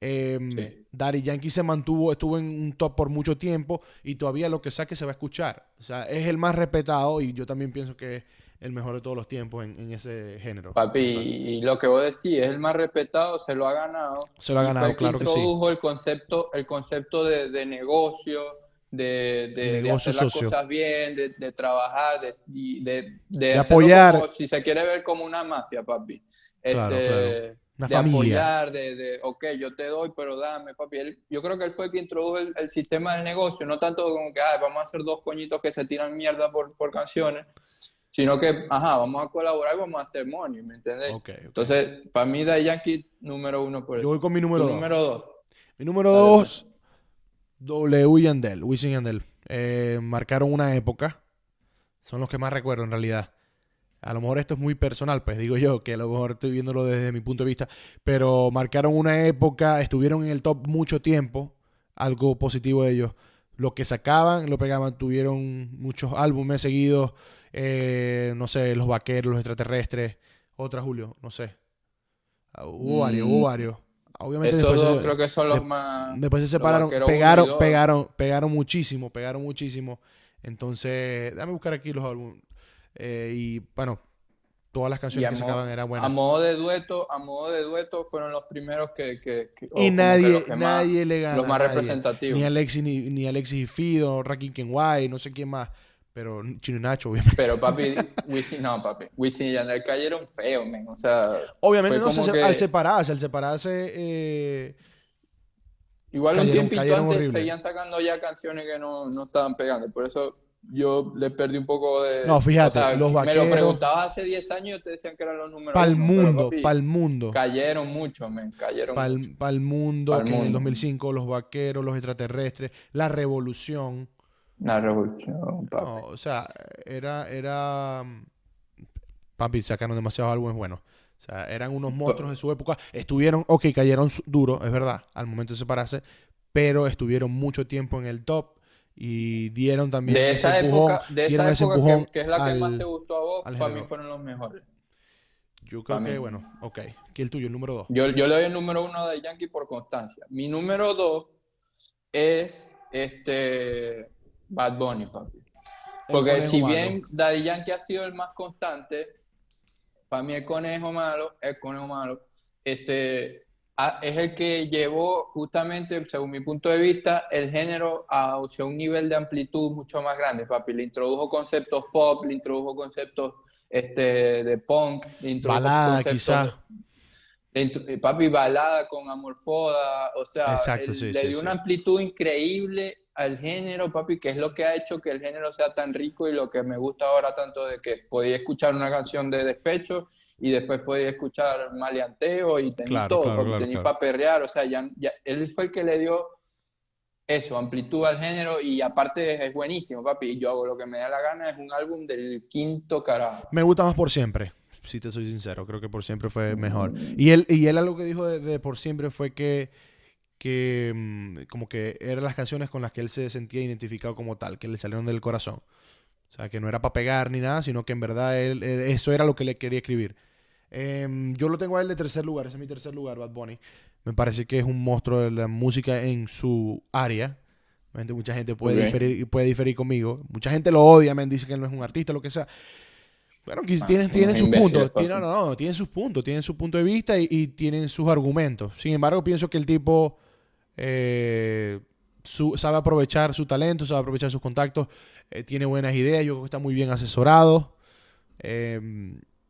S1: Eh, Daddy Yankee se mantuvo, estuvo en un top por mucho tiempo y todavía lo que saque se va a escuchar. O sea, es el más respetado y yo también pienso que es el mejor de todos los tiempos en, ese género.
S2: Papi, y lo que vos decís, es el más respetado, se lo ha ganado.
S1: Se lo ha ganado, claro que, sí.
S2: Introdujo el concepto, el concepto de, de negocio, de, hacer las cosas bien, de, trabajar, de,
S1: apoyar.
S2: si se quiere ver como una mafia, papi. Este, de apoyar, de, ok, yo te doy, pero dame, papi. yo creo que él fue el que introdujo el, sistema del negocio, no tanto como que, vamos a hacer dos coñitos que se tiran mierda por, por canciones, sino que, ajá, vamos a colaborar y vamos a hacer money, ¿me entiendes? Entonces, para mí, Da Yankee, número uno por
S1: Yo voy con mi número dos.
S2: número dos.
S1: Mi número dos W y Yandel, Wisin y Yandel, eh, marcaron una época. Son los que más recuerdo en realidad. A lo mejor esto es muy personal, pues digo yo, que a lo mejor estoy viéndolo desde mi punto de vista, pero marcaron una época, estuvieron en el top mucho tiempo, algo positivo de ellos. Lo que sacaban, lo pegaban, tuvieron muchos álbumes seguidos, eh, no sé, Los Vaqueros, Los Extraterrestres, otra Julio, no sé. Ah, hubo varios, hubo mm. varios. Obviamente
S2: después creo que son los más.
S1: Después se separaron, pegaron, pegaron, pegaron muchísimo, pegaron muchísimo. Entonces, déjame buscar aquí los álbumes. Eh, y bueno, todas las canciones que sacaban eran buenas.
S2: A modo de dueto, a modo de dueto fueron los primeros que, que,
S1: y nadie, nadie le gana.
S2: Los más representativos.
S1: Ni Alexis, ni, ni Alexis y Fido, Rakim Kenway, no sé quién más. Pero Chino y Nacho, obviamente.
S2: Pero papi, Wisin, no, papi. Wisin y Yandel cayeron feo, men. O sea.
S1: Obviamente, no, al separarse, al separarse. Eh,
S2: Igual un tiempito antes seguían sacando ya canciones que no, no estaban pegando. Por eso yo le perdí un poco de.
S1: No, fíjate, los vaqueros.
S2: Me lo preguntabas hace 10 años y te decían que eran los números.
S1: Para el mundo, para el mundo.
S2: Cayeron mucho, men. Cayeron
S1: Para el mundo, en el 2005, los vaqueros, los extraterrestres, la revolución.
S2: La revolución, papi. No,
S1: o sea, era, era. Papi, sacaron demasiados álbumes buenos. O sea, eran unos monstruos de su época. Estuvieron, ok, cayeron duro, es verdad, al momento de separarse, pero estuvieron mucho tiempo en el top y dieron también
S2: de esa época, de esa época que, es la que más te gustó a vos, para mí fueron los mejores.
S1: Yo creo que, bueno, ok. ¿Qué el tuyo, el número dos?
S2: Yo, yo le doy el número uno de Yankee por constancia. Mi número dos es este Bad Bunny, papi. Porque si bien Daddy Yankee ha sido el más constante, para mí el conejo malo, el conejo malo, este, es el que llevó justamente, según mi punto de vista, el género a un nivel de amplitud mucho más grande, papi. Le introdujo conceptos pop, le introdujo conceptos este, de punk, le introdujo
S1: balada quizás.
S2: Papi, balada con Amorfoda, o sea, le dio una amplitud increíble al género, papi, que es lo que ha hecho que el género sea tan rico y lo que me gusta ahora tanto de que podía escuchar una canción de despecho y después podía escuchar maleanteo y todo, porque tenía para perrear, o sea, ya, él fue el que le dio eso, amplitud al género y aparte es buenísimo, papi, yo hago lo que me da la gana, es un álbum del quinto carajo.
S1: Me gusta más por siempre. Si te soy sincero, creo que por siempre fue mejor. Y él, y él algo que dijo de por siempre fue que que mm, como que eran las canciones con las que él se sentía identificado como tal, que le salieron del corazón. O sea, que no era para pegar ni nada, sino que en verdad él, eso era lo que le quería escribir. Em, yo lo tengo a él de tercer lugar, ese es mi tercer lugar, Bad Bunny. Me parece que es un monstruo de la música en su área. Mucha gente puede diferir, puede diferir conmigo. Mucha gente lo odia, me dice que él no es un artista, lo que sea. Bueno, ah, tienen, tienen sus puntos. Tienen, no, no, tienen sus puntos, tienen su punto de vista y, y, tienen sus argumentos. Sin embargo, pienso que el tipo eh, sabe aprovechar su talento, sabe aprovechar sus contactos, eh, tiene buenas ideas, yo creo que está muy bien asesorado, eh,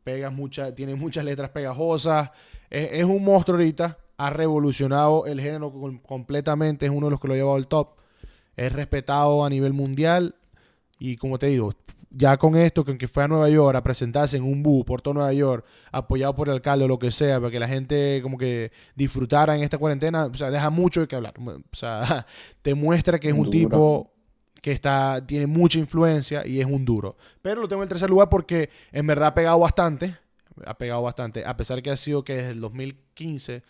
S1: pega tiene muchas letras pegajosas, es, un monstruo ahorita, ha revolucionado el género completamente, es uno de los que lo ha llevado al top, es respetado a nivel mundial y como te digo, ya con esto, con que fue a Nueva York a presentarse en un bus por todo Nueva York, apoyado por el alcalde o lo que sea, para que la gente como que disfrutara en esta cuarentena, o sea, deja mucho de qué hablar. O sea, te muestra que es un
S2: Duro.
S1: tipo que está, tiene mucha influencia y es un duro. Pero lo tengo en el tercer lugar porque en verdad ha pegado bastante, ha pegado bastante, a pesar que ha sido que desde el 2015,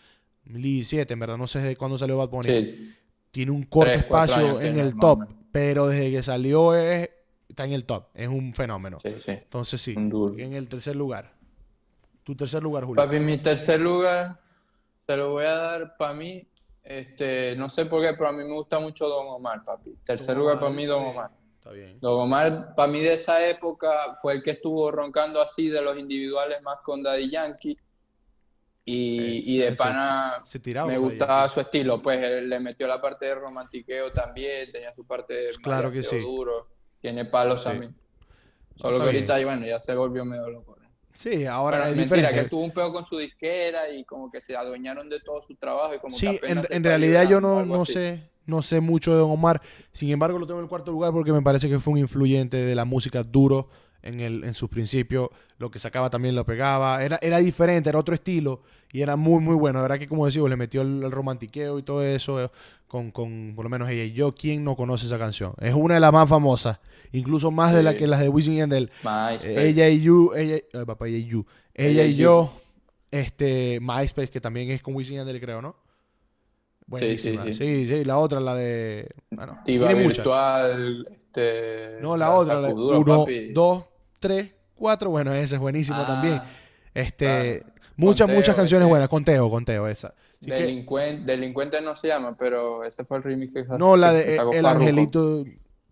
S1: 2017, en verdad no sé desde cuándo salió Bad Bunny,
S2: Sí,
S1: tiene un corto
S2: Tres,
S1: espacio en el top, pero desde que salió es, está en el top, es un fenómeno.
S2: sí, sí.
S1: Entonces sí, en el tercer lugar. Tu tercer lugar, Julio.
S2: Papi, mi tercer lugar te lo voy a dar para mí. Este, no sé por qué, pero a mí me gusta mucho Don Omar, papi. Tercer
S1: Don
S2: lugar
S1: Omar,
S2: para mí, Don
S1: bien.
S2: Omar.
S1: Está bien.
S2: Don Omar, para mí de esa época, fue el que estuvo roncando así de los individuales más con Daddy Yankee. Y, y de pana
S1: Se tiraba.
S2: me gustaba su estilo. Pues él le metió la parte de romantiqueo también, tenía su parte de
S1: Claro que sí.
S2: duro. Tiene palos
S1: Sí.
S2: también. Solo
S1: Está
S2: que ahorita,
S1: bien.
S2: y bueno, ya se volvió medio loco. ¿no?
S1: Sí, ahora
S2: Bueno,
S1: es
S2: mentira,
S1: diferente.
S2: que tuvo un peo con su disquera y como que se adueñaron de todo su trabajo y como
S1: Sí, en, realidad yo no, no sé, no sé mucho de Don Omar. Sin embargo, lo tengo en el cuarto lugar porque me parece que fue un influyente de la música duro en, el, en sus principios. Lo que sacaba también lo pegaba. Era, era diferente, era otro estilo y era muy, muy bueno. La verdad que, como decimos, le metió el, el romantiqueo y todo eso eh, con, con, por lo menos ella y yo. ¿Quién no conoce esa canción? Es una de las más famosas, incluso más de la
S2: Sí.
S1: que las de Wisin y Yandel. Eh, Ella y You, ella, ay, papá, ella y You. Ella,
S2: Ella
S1: y
S2: y
S1: yo, este, MySpace, que también es con Wisin y Yandel, creo, ¿no? Buenísima. Sí,
S2: sí,
S1: sí, la otra, la de. Bueno,
S2: Diva
S1: tiene muchas.
S2: Este,
S1: No, la otra, la
S2: Sacuduro,
S1: uno,
S2: papi.
S1: dos, tres, cuatro. Bueno, esa es buenísima
S2: Ah,
S1: también. Este,
S2: claro.
S1: muchas,
S2: Conteo,
S1: muchas canciones
S2: este.
S1: buenas. Conteo, conteo, esa. Así que-
S2: Delincuente, no se llama, pero ese fue el remix que
S1: no, la de El. Angelito.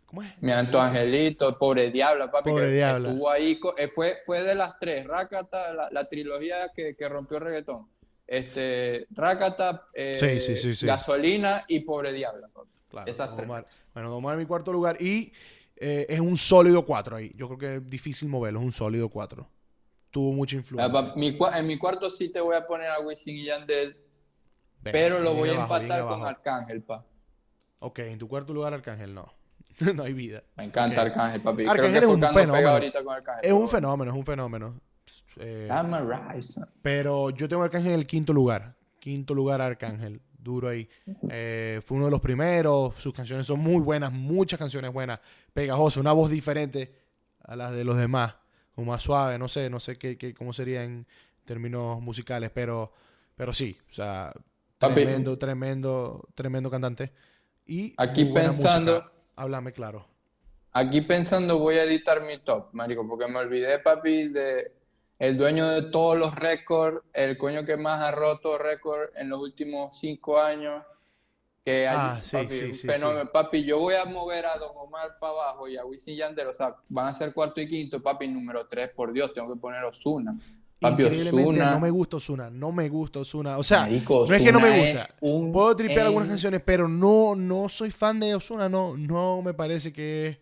S1: ¿Cómo es?
S2: Mi Anto Angelito, Pobre Diabla, papi,
S1: Pobre
S2: que
S1: Diabla.
S2: estuvo ahí, eh, fue, fue de las tres, Rakata, la, la trilogía que, que rompió el reggaetón. Este, Rakata, eh,
S1: Sí, sí, sí, sí.
S2: Gasolina y Pobre Diabla, papi.
S1: Claro,
S2: Esas
S1: Don
S2: tres.
S1: Omar. Bueno, Don Omar en mi cuarto lugar. Y eh, es un sólido 4 ahí. Yo creo que es difícil moverlo. Es un sólido 4. Tuvo mucha
S2: Ah,
S1: influencia.
S2: mi en mi cuarto sí te voy a poner a Wisin y Yandel, pero lo voy a
S1: abajo,
S2: empatar con
S1: abajo.
S2: Arcángel, pa.
S1: Ok, en tu cuarto lugar, Arcángel, no. no hay vida.
S2: Me encanta. Arcángel, papi.
S1: Arcángel
S2: Creo
S1: es
S2: que
S1: un fenómeno.
S2: ahorita con Arcángel.
S1: Es un fenómeno, es un fenómeno. Eh,
S2: I'm a rise.
S1: pero yo tengo a Arcángel en el quinto lugar. Quinto lugar, Arcángel. Duro ahí. Eh, fue uno de los primeros. Sus canciones son muy buenas. Muchas canciones buenas. Pegajosas. Una voz diferente a las de los demás. Como más suave. No sé, no sé qué, qué- cómo sería en términos musicales. Pero, pero sí. O sea,
S2: Papi.
S1: tremendo, tremendo, tremendo cantante. Y
S2: Aquí
S1: muy buena
S2: pensando-
S1: música. Háblame claro.
S2: Aquí pensando voy a editar mi top, marico, porque me olvidé, papi, de el dueño de todos los récords, el coño que más ha roto récord en los últimos cinco años, que hay,
S1: Ah, sí,
S2: papi,
S1: sí,
S2: un fenómeno. Papi, yo voy a mover a Don Omar para abajo y a Wisin Yandel, o sea, van a ser cuarto y quinto, papi, número tres, por Dios, tengo que poner Osuna. Papi,
S1: Increíblemente
S2: Ozuna.
S1: no me gusta Osuna, no me gusta Osuna. O sea,
S2: Marico,
S1: no es que no me gusta.
S2: un
S1: Puedo tripear algunas canciones, pero no, no soy fan de Osuna. No, no me parece que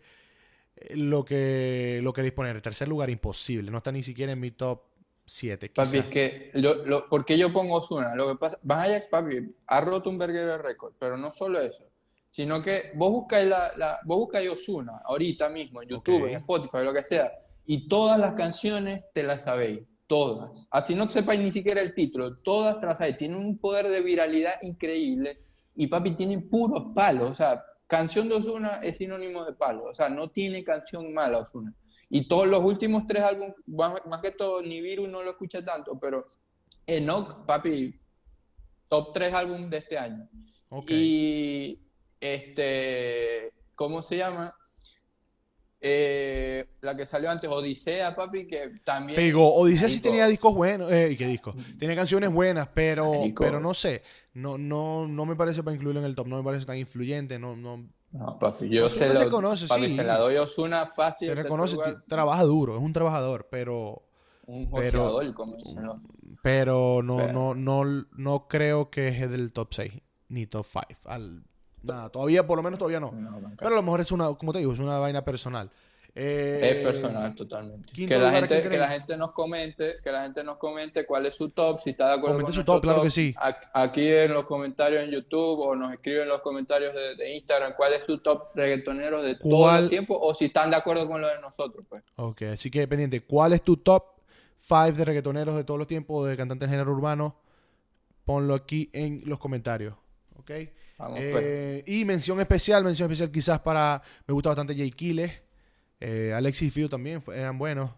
S1: lo que lo queréis poner. Tercer lugar, imposible. No está ni siquiera en mi top 7.
S2: Papi, es que, lo, lo- ¿por qué yo pongo Ozuna? Lo que pasa, vaya, papi, ha roto un verguero de récord, pero no solo eso, sino que vos buscáis la, la- vos buscáis Ozuna ahorita mismo en YouTube,
S1: Ok.
S2: en Spotify, lo que sea, y todas las canciones te las sabéis, todas. Así no sepáis ni siquiera el título, todas te las sabéis. Tienen un poder de viralidad increíble y papi tienen puros palos, o sea, canción de Ozuna es sinónimo de palo, o sea, no tiene canción mala Ozuna. Y todos los últimos tres álbumes, más, que todo, Nibiru no lo escuché tanto, pero Enoch, papi, top tres álbumes de este año.
S1: Ok.
S2: Y este, ¿cómo se llama? Eh, la que salió antes, Odisea, papi, que también.
S1: Pegó. Odisea sí tenía discos buenos. Eh, ¿y ¿Qué discos? Tenía canciones buenas, pero,
S2: Marico.
S1: pero no sé. No, no, no me parece para incluirlo en el top. No me parece tan influyente. No, no,
S2: No, papi, yo
S1: Ozuna
S2: se,
S1: conoce,
S2: papi,
S1: sí.
S2: se la doy a Ozuna fácil.
S1: se reconoce. Trabaja duro. Es un trabajador, pero.
S2: Un
S1: pero-
S2: como dicen
S1: Pero no,
S2: Pero-
S1: no, no, no creo que es del top 6 ni top 5. Al, nada, todavía, por lo menos todavía no.
S2: No.
S1: Pero a lo mejor es una, como te digo, es una vaina personal. Eh,
S2: es personal totalmente. Que la,
S1: lugar, ¿a quién
S2: gente, que la gente nos comente, que la gente nos comente cuál es su top, si está de acuerdo
S1: Comente
S2: con
S1: su top, claro que sí.
S2: Aquí en los comentarios en YouTube o nos escriben en los comentarios de, de Instagram cuál es su top reggaetonero de todos
S1: ¿Cuál-
S2: los tiempos o si están de acuerdo con lo de nosotros, pues.
S1: Ok, así que pendiente, ¿cuál es tu top 5 de reggaetoneros de todos los tiempos, de cantantes de género urbano? Ponlo aquí en los comentarios. ¿Ok?
S2: Vamos, pues.
S1: Eh, y mención especial, mención especial quizás para. Me gusta bastante Jay Kiles. Eh, Alexis Fiu también fue- eran buenos.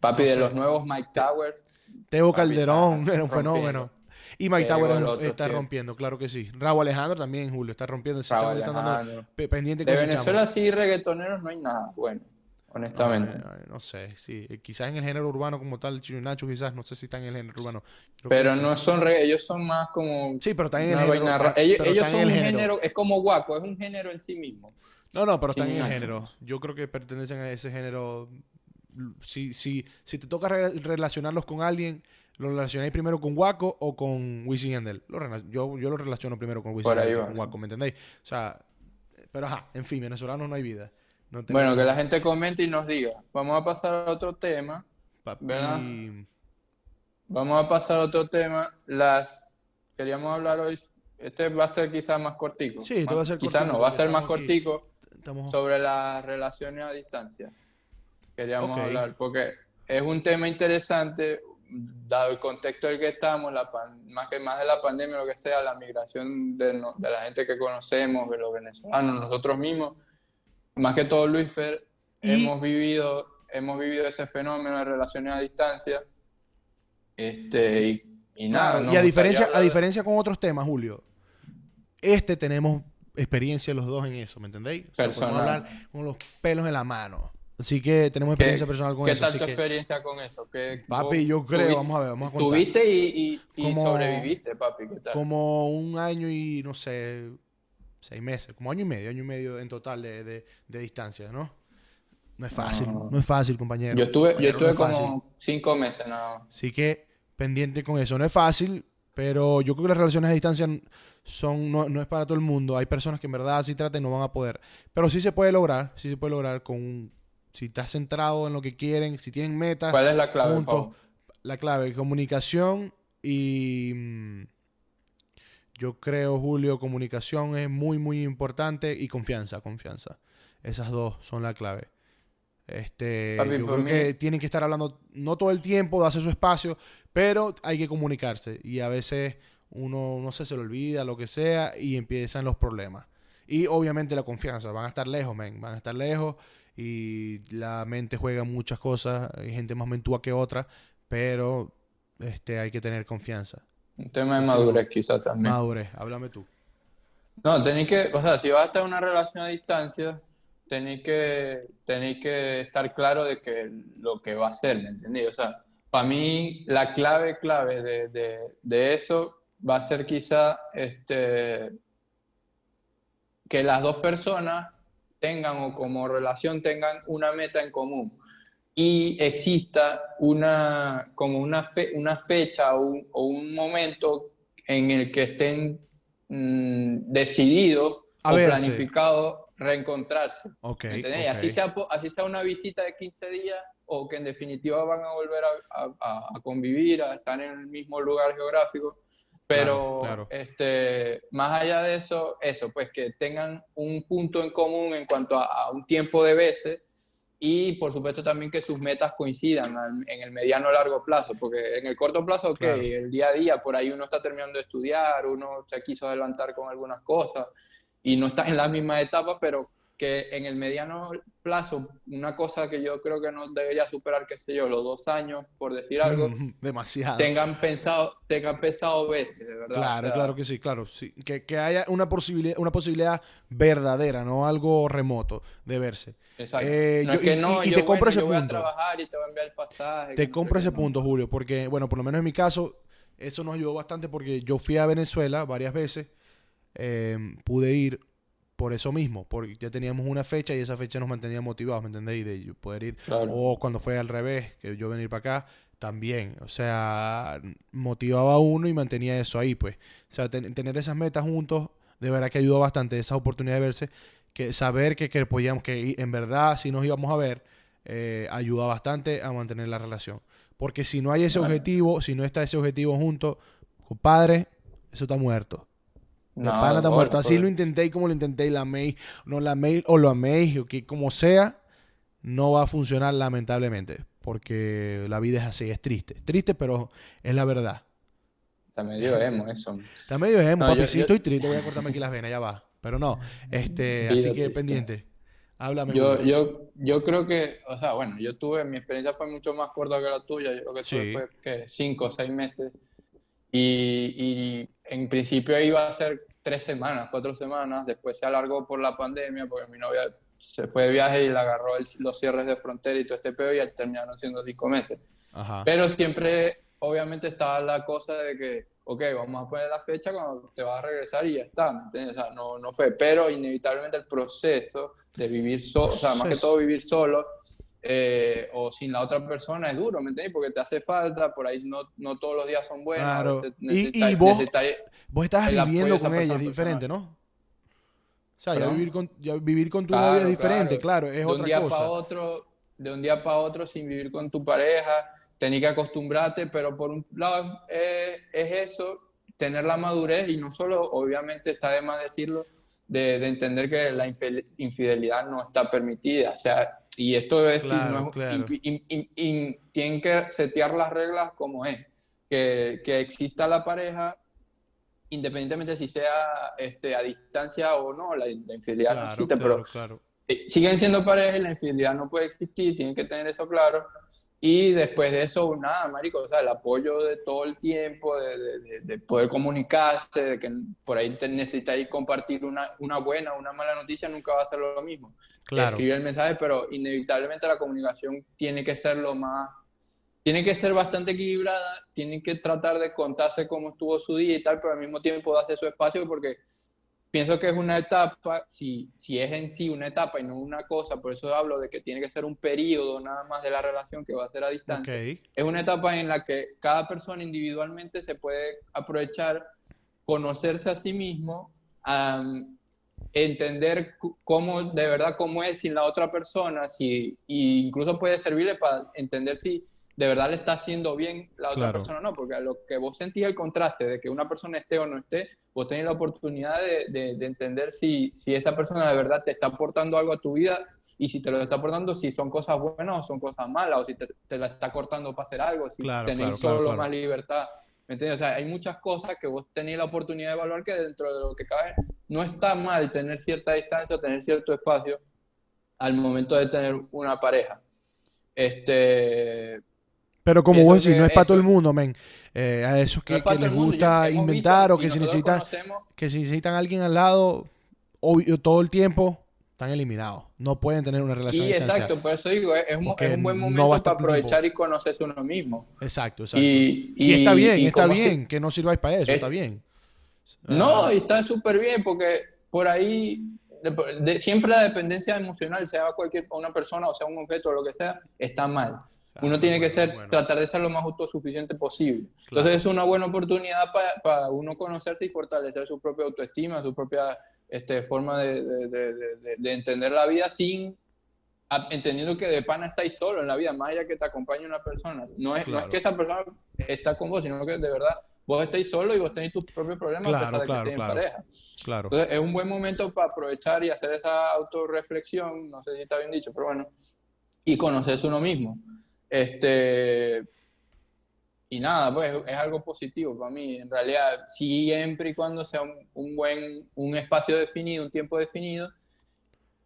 S2: Papi,
S1: no
S2: de
S1: sé.
S2: los nuevos Mike Towers,
S1: Teo
S2: Papi,
S1: Calderón era un
S2: rompiendo.
S1: fenómeno. Y Mike
S2: Llegó
S1: Tower
S2: el
S1: es-
S2: otro
S1: está rompiendo, claro que sí. Raúl Alejandro también, Julio, está rompiendo. Ese chamo están dando pendiente
S2: De
S1: chamo.
S2: Venezuela sí reggaetoneros no hay nada bueno, honestamente.
S1: No, eh, no sé, sí. Eh, Quizás en el género urbano como tal, Chino y Nacho, quizás, no sé si están en el género urbano. Creo
S2: Pero
S1: sí.
S2: no son regga- ellos son más como
S1: Sí, pero están en el género.
S2: vaina Ellos, ellos son un
S1: el
S2: género, es como guaco, es un género en sí mismo.
S1: No, no, pero están en el género. Yo creo que pertenecen a ese género. Si, si, si te toca re- relacionarlos con alguien, ¿lo relacionáis primero con Waco o con Wisin y Yandel? Yo, yo lo relaciono primero con Wisin Yandel, con Waco, ¿me entendéis? O sea, pero ajá, en fin, venezolanos no hay vida. No
S2: Bueno, que la gente comente y nos diga. Vamos a pasar a otro tema.
S1: papi,
S2: ¿verdad? Vamos a pasar a otro tema. Las queríamos hablar hoy. Este va a ser quizás más cortico.
S1: Sí, este va a ser
S2: Quizás
S1: cortico
S2: no, va a ser más
S1: aquí. Estamos...
S2: sobre las relaciones a distancia. Queríamos hablar porque es un tema interesante dado el contexto en el que estamos, la pan- más que más de la pandemia, lo que sea, la migración de, no- de la gente que conocemos, de los venezolanos, nosotros mismos, más que todo Luis Fer,
S1: Y-
S2: hemos vivido, hemos vivido ese fenómeno de relaciones a distancia. Este, y, y nada,
S1: Claro, y a diferencia, a diferencia con otros temas, Julio, este tenemos experiencia los dos en eso, ¿me entendéis? O sea, podemos
S2: Personal.
S1: hablar con los pelos en la mano. Así que tenemos
S2: ¿Qué-
S1: experiencia personal con
S2: ¿Qué
S1: eso.
S2: tal
S1: así
S2: tu experiencia con eso? ¿Qué-
S1: papi, yo creo, vamos a ver, vamos a contar.
S2: Tuviste y, y- y
S1: Como-
S2: sobreviviste, papi. ¿qué tal?
S1: Como un año y, no sé, seis meses, como año y medio, año y medio en total de, de- de distancia, ¿no? No es fácil,
S2: No.
S1: no, es fácil, compañero.
S2: Yo estuve, yo
S1: Compañero, no
S2: estuve
S1: fácil.
S2: como cinco meses nada más.
S1: Así que pendiente con eso. No es fácil, pero yo creo que las relaciones a distancia son, no, no es para todo el mundo. Hay personas que en verdad así tratan y no van a poder. Pero sí se puede lograr, sí se puede lograr con si estás centrado en lo que quieren, si tienen metas,
S2: ¿Cuál es la clave,
S1: juntos. La clave, comunicación y mm, yo creo, Julio, comunicación es muy, muy importante y confianza, confianza. Esas dos son la clave. Este,
S2: Papi,
S1: yo creo
S2: mí-
S1: que tienen que estar hablando, no todo el tiempo, darse su espacio, pero hay que comunicarse. Y a veces uno, no sé, se le olvida, lo que sea, y empiezan los problemas. Y obviamente la confianza, van a estar lejos, men, van a estar lejos y la mente juega muchas cosas, hay gente más mentúa que otra, pero este, hay que tener confianza.
S2: Un tema de madurez quizás también.
S1: Madurez, háblame tú.
S2: No, tenéis que, o sea, si vas a estar en una relación a distancia, tenéis que, tenéis que estar claro de que lo que va a ser, ¿me entendí? O sea, para mí la clave, clave de, de, de eso va a ser quizá este, que las dos personas tengan o como relación tengan una meta en común y exista una, como una, fe- una fecha o un, o un momento en el que estén mm, decididos
S1: A
S2: o planificados reencontrarse.
S1: Ok.
S2: ¿me entendés? Y
S1: ok.
S2: Así sea, así sea una visita de 15 días o que en definitiva van a volver a, a- a- convivir, a estar en el mismo lugar geográfico. Pero
S1: Claro, claro.
S2: Este, más allá de eso, eso, pues que tengan un punto en común en cuanto a, a un tiempo de veces y por supuesto también que sus metas coincidan en el mediano o largo plazo, porque en el corto plazo, ok,
S1: Claro.
S2: el día a día, por ahí uno está terminando de estudiar, uno se quiso adelantar con algunas cosas y no está en la misma etapa, pero que en el mediano plazo, una cosa que yo creo que no debería superar, qué sé yo, los dos años, por decir algo,
S1: Mm, Demasiado.
S2: tengan pensado, tengan pensado veces, de verdad.
S1: Claro,
S2: O sea,
S1: claro que sí, claro. Sí. Que, que haya una posibilidad, una posibilidad verdadera, no algo remoto de verse.
S2: Exacto.
S1: Eh,
S2: no
S1: yo-
S2: es que
S1: y-
S2: no,
S1: y- y
S2: yo,
S1: te compro
S2: bueno,
S1: ese
S2: yo voy a
S1: punto.
S2: trabajar y te voy a enviar el pasaje.
S1: Te compro ese
S2: no.
S1: punto, Julio, porque, bueno, por lo menos en mi caso, eso nos ayudó bastante porque yo fui a Venezuela varias veces, eh, pude ir por eso mismo, porque ya teníamos una fecha y esa fecha nos mantenía motivados, ¿me entendéis? De yo poder ir.
S2: Claro.
S1: O cuando fue al revés, que yo venir para acá, también. O sea, motivaba a uno y mantenía eso ahí, pues. O sea, ten- tener esas metas juntos, de verdad que ayudó bastante, esa oportunidad de verse, que saber que, que podíamos, que en verdad si nos íbamos a ver, eh, ayuda bastante a mantener la relación. Porque si no hay ese objetivo, si no está ese objetivo junto, compadre, eso está muerto. De
S2: No,
S1: pana está muerto. Así lo intenté y como lo intenté y la améis, no la améis o lo améis, o que como sea, no va a funcionar lamentablemente. Porque la vida es así, es triste. Triste, pero es la verdad.
S2: Está medio emo eso.
S1: Está medio emo,
S2: No,
S1: papi.
S2: yo-
S1: sí,
S2: yo-
S1: estoy triste, voy a cortarme aquí las venas, ya va. Pero no, este, así que
S2: triste.
S1: pendiente. Háblame.
S2: Yo, yo, yo creo que, o sea, bueno, yo tuve, mi experiencia fue mucho más corta que la tuya, yo creo que
S1: Sí.
S2: fue que cinco o seis meses y, y en principio iba a ser tres semanas, cuatro semanas, después se alargó por la pandemia porque mi novia se fue de viaje y le agarró el- los cierres de frontera y todo este pedo y terminaron siendo cinco meses.
S1: Ajá.
S2: Pero siempre, obviamente, estaba la cosa de que, ok, vamos a poner la fecha cuando te vas a regresar y ya está, ¿me entiendes? O sea, no, no fue, pero inevitablemente el proceso de vivir solo, o sea, más que todo vivir solo eh, o sin la otra persona es duro, ¿me entiendes? Porque te hace falta, por ahí no, no todos los días son buenos.
S1: Claro.
S2: veces
S1: Y-
S2: necesitas-
S1: y vos-
S2: necesitas-
S1: Vos estás viviendo con ella, es diferente, ¿no? O sea, ya vivir, con, ya vivir con tu
S2: Claro,
S1: novia es diferente, claro, es
S2: de un día
S1: cosa.
S2: para otro, de un día para otro sin vivir con tu pareja, tenés que acostumbrarte, pero por un lado es, es eso, tener la madurez y no solo, obviamente está de más decirlo, de, de entender que la infidelidad no está permitida, o sea, y esto es,
S1: Claro,
S2: no es-
S1: claro.
S2: in- in- in- in- tienen que setear las reglas como es, que, que exista la pareja independientemente si sea este, a distancia o no, la, la infidelidad no
S1: Claro,
S2: existe,
S1: claro,
S2: pero
S1: claro.
S2: eh, siguen siendo pareja y la infidelidad no puede existir, tienen que tener eso claro. Y después de eso, nada, marico, o sea, el apoyo de todo el tiempo, de, de- de- de poder comunicarse, de que por ahí te necesitáis compartir una, una buena una mala noticia, nunca va a ser lo mismo.
S1: Claro.
S2: Escribir el mensaje, pero inevitablemente la comunicación tiene que ser lo más, tiene que ser bastante equilibrada, tiene que tratar de contarse cómo estuvo su día y tal, pero al mismo tiempo darse su espacio porque pienso que es una etapa, si, si es en sí una etapa y no una cosa, por eso hablo de que tiene que ser un periodo nada más de la relación que va a ser a distancia.
S1: Ok.
S2: Es una etapa en la que cada persona individualmente se puede aprovechar, conocerse a sí mismo, am, entender cómo, de verdad, cómo es sin la otra persona, si, y incluso puede servirle para entender si de verdad le está haciendo bien la otra
S1: Claro.
S2: persona o no, porque a lo que vos sentís el contraste de que una persona esté o no esté, vos tenés la oportunidad de, de- de entender si, si esa persona de verdad te está aportando algo a tu vida y si te lo está aportando, si son cosas buenas o son cosas malas, o si te, te la está cortando para hacer algo, si
S1: Claro,
S2: tenés
S1: claro,
S2: solo más libertad. ¿Me entiendes? O sea, hay muchas cosas que vos tenés la oportunidad de evaluar que dentro de lo que cabe no está mal tener cierta distancia o tener cierto espacio al momento de tener una pareja. Este,
S1: Pero como vos decís, no es para todo el mundo, men. Eh, a esos
S2: no
S1: que,
S2: es para
S1: que les
S2: mundo,
S1: gusta inventar o que
S2: y
S1: si necesitan, que si necesitan alguien al lado obvio, todo el tiempo, están eliminados. No pueden tener una relación
S2: Y exacto, por eso digo, es, es un, es un buen
S1: no
S2: momento
S1: estar
S2: para aprovechar y conocerse uno mismo.
S1: Exacto, exacto.
S2: Y,
S1: Y, está bien,
S2: y
S1: está
S2: si-
S1: bien que no sirváis para eso,
S2: Eh,
S1: está bien.
S2: No,
S1: Ah,
S2: y está súper bien porque por ahí de- de- siempre la dependencia emocional, sea cualquier una persona o sea un objeto o lo que sea, está mal. Uno
S1: ah,
S2: tiene que ser,
S1: bueno.
S2: tratar de ser lo más autosuficiente posible.
S1: Claro.
S2: Entonces es una buena oportunidad para uno conocerse y fortalecer su propia autoestima, su propia este, forma de, de- de- de- de entender la vida sin a- entendiendo que de pana estáis solo en la vida, más allá que te acompañe una persona. No es, no
S1: Claro.
S2: es que esa persona está con vos, sino que de verdad vos estáis solo y vos tenéis tus propios problemas
S1: Claro,
S2: a pesar de
S1: claro,
S2: que
S1: claro.
S2: pareja.
S1: Claro.
S2: Entonces es un buen momento para aprovechar y hacer esa autorreflexión, no sé si está bien dicho, pero bueno, y conocerse uno mismo. Este, y nada, pues es algo positivo para mí, en realidad, siempre y cuando sea un, buen, un espacio definido, un tiempo definido,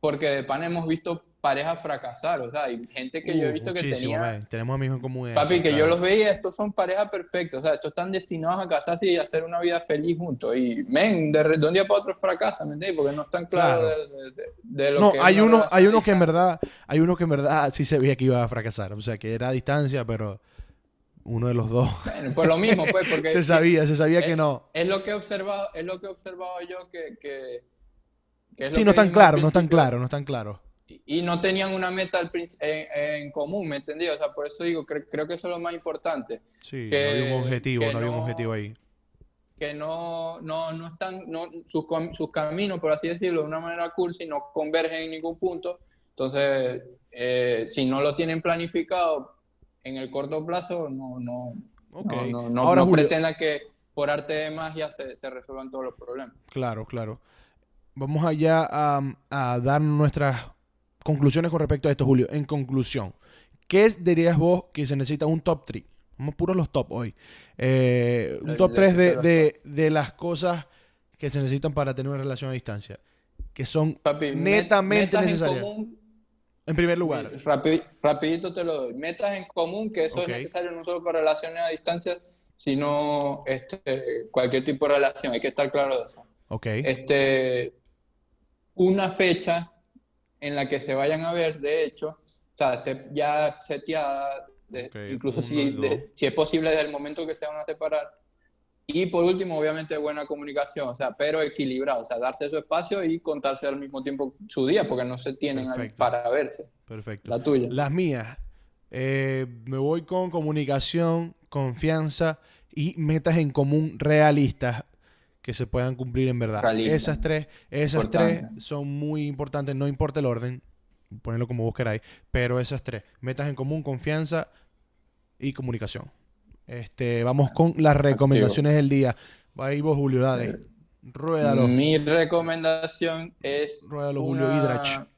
S2: porque de pan hemos visto parejas fracasar, o sea, hay gente que yo he
S1: Uh,
S2: visto que tenía...
S1: men. Tenemos amigos en común.
S2: Papi,
S1: eso,
S2: que yo los veía, estos son parejas perfectas, o sea, estos están destinados a casarse y a hacer una vida feliz juntos. Y, men, de, de un día para otro fracasan, ¿me entiendes? Porque no están claros
S1: Claro.
S2: de, de- de- de lo
S1: No,
S2: que es
S1: hay uno, hay uno que en verdad, hay uno que en verdad sí se veía que iba a fracasar. O sea, que era a distancia, pero uno de los dos.
S2: Bueno, pues lo mismo, pues, porque
S1: se sabía, se sabía que
S2: es-
S1: no.
S2: es lo que he observado, es lo que he observado yo que... que, que es lo
S1: Sí,
S2: que
S1: no están claros, no están claros, no están claros.
S2: Y no tenían una meta en, en común, ¿me entendí? O sea, por eso digo, cre- creo que eso es lo más importante.
S1: Sí,
S2: Que-
S1: no había un objetivo, no había un
S2: no-
S1: objetivo ahí.
S2: que no, no, no están, no, sus, sus caminos, por así decirlo, de una manera cursi, no convergen en ningún punto. Entonces, eh, si no lo tienen planificado en el corto plazo, no, no, no, no, Ahora, pretenda que por arte de magia se, se, resuelvan todos los problemas.
S1: Claro, claro. Vamos allá a, a dar nuestras conclusiones con respecto a esto, Julio. En conclusión, ¿qué dirías vos que se necesita un top 3? Vamos puros los top hoy. Eh, un top 3 de, de, de, las cosas que se necesitan para tener una relación a distancia. Que son netamente necesarias. En, primer lugar.
S2: rapidito te lo doy. Metas en común, que eso es necesario no solo para relaciones a distancia, sino este, cualquier tipo de relación. Hay que estar claro de eso.
S1: Ok.
S2: Este, una fecha en la que se vayan a ver, de hecho, o sea, ya seteada, incluso si, si es posible desde el momento que se van a separar. Y por último, obviamente, buena comunicación, o sea, pero equilibrado, o sea, darse su espacio y contarse al mismo tiempo su día, porque no se tienen para verse.
S1: Perfecto.
S2: La tuya.
S1: Las mías. Eh, me voy con comunicación, confianza y metas en común realistas que se puedan cumplir en verdad. Esas tres, esas tres son muy importantes, no importa el orden, ponerlo como vos queráis, pero esas tres, metas en común, confianza y comunicación. Este, vamos con las recomendaciones del día. Va ahí vos, Julio, dale. Ruédalo.
S2: Mi recomendación es.
S1: Ruédalo, Julio Hidrach.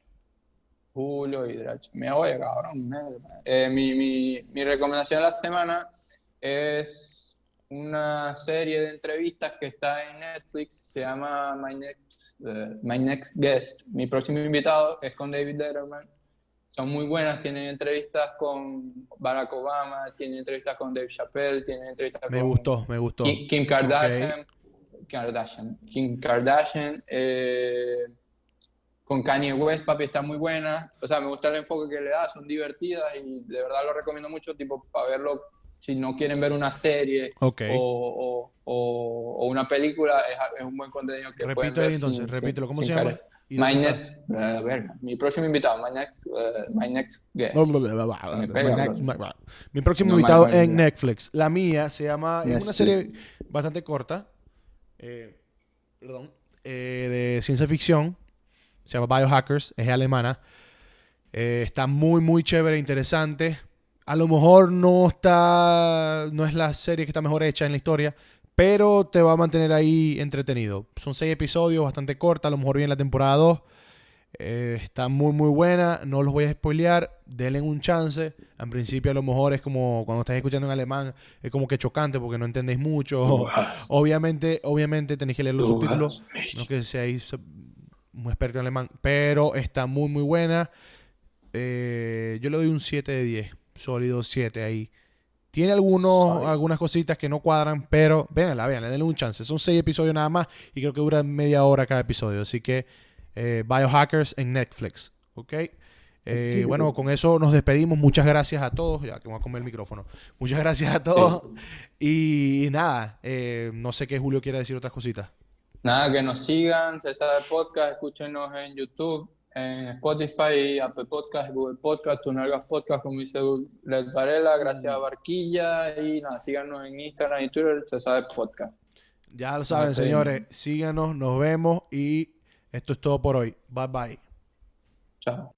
S2: Julio Hidrach. Me voy, cabrón. Eh, mi, mi, mi recomendación de la semana es una serie de entrevistas que está en Netflix, se llama My Next, eh, My Next Guest. Mi próximo invitado es con David Letterman. Son muy buenas, tienen entrevistas con Barack Obama, tienen entrevistas con Dave Chappelle, tienen entrevistas
S1: me
S2: con...
S1: gustó, me gustó.
S2: Kim, Kardashian. Kardashian. Kim Kardashian. Eh, con Kanye West, papi, está muy buena. O sea, me gusta el enfoque que le da, son divertidas y de verdad lo recomiendo mucho, tipo, para verlo si no quieren ver una serie o, o, una película, es, un buen contenido que
S1: Repito
S2: pueden ver
S1: entonces, repítelo, ¿cómo se llama?
S2: My next, uh, mi próximo invitado, my next, uh, my next guest.
S1: mi próximo invitado en Netflix. La mía se llama, es una serie bastante corta, eh, perdón, eh, de ciencia ficción, se llama Biohackers, es alemana. Eh, está muy, muy chévere, interesante a lo mejor no está, no es la serie que está mejor hecha en la historia, pero te va a mantener ahí entretenido. Son seis episodios, bastante corta, a lo mejor viene la temporada 2. Eh, está muy muy buena, no los voy a spoilear, denle un chance. En principio a lo mejor es como cuando estás escuchando en alemán, es como que chocante porque no entendéis mucho. obviamente, obviamente tenéis que leer los subtítulos, no que seáis muy experto en alemán, pero está muy muy buena. Eh, yo le doy un 7 de 10 sólido 7 ahí. Tiene algunos, algunas cositas que no cuadran, pero véanla, véanla, denle un chance. Son 6 episodios nada más y creo que dura media hora cada episodio. Así que eh, Biohackers en Netflix. ¿Ok? Eh, bueno, con eso nos despedimos. Muchas gracias a todos. Ya que voy a comer el micrófono. Muchas gracias a todos. Y, nada, eh, no sé qué Julio quiere decir otras cositas.
S2: Nada, que nos sigan, César Podcast, escúchenos en YouTube, en Spotify, Apple Podcast, Google Podcast, Tunalgas Podcast, como dice Led Varela, gracias a Barquilla y nada, síganos en Instagram y Twitter, se sabe podcast.
S1: Ya lo saben, señores, síganos, nos vemos y esto es todo por hoy. Bye bye.
S2: Chao.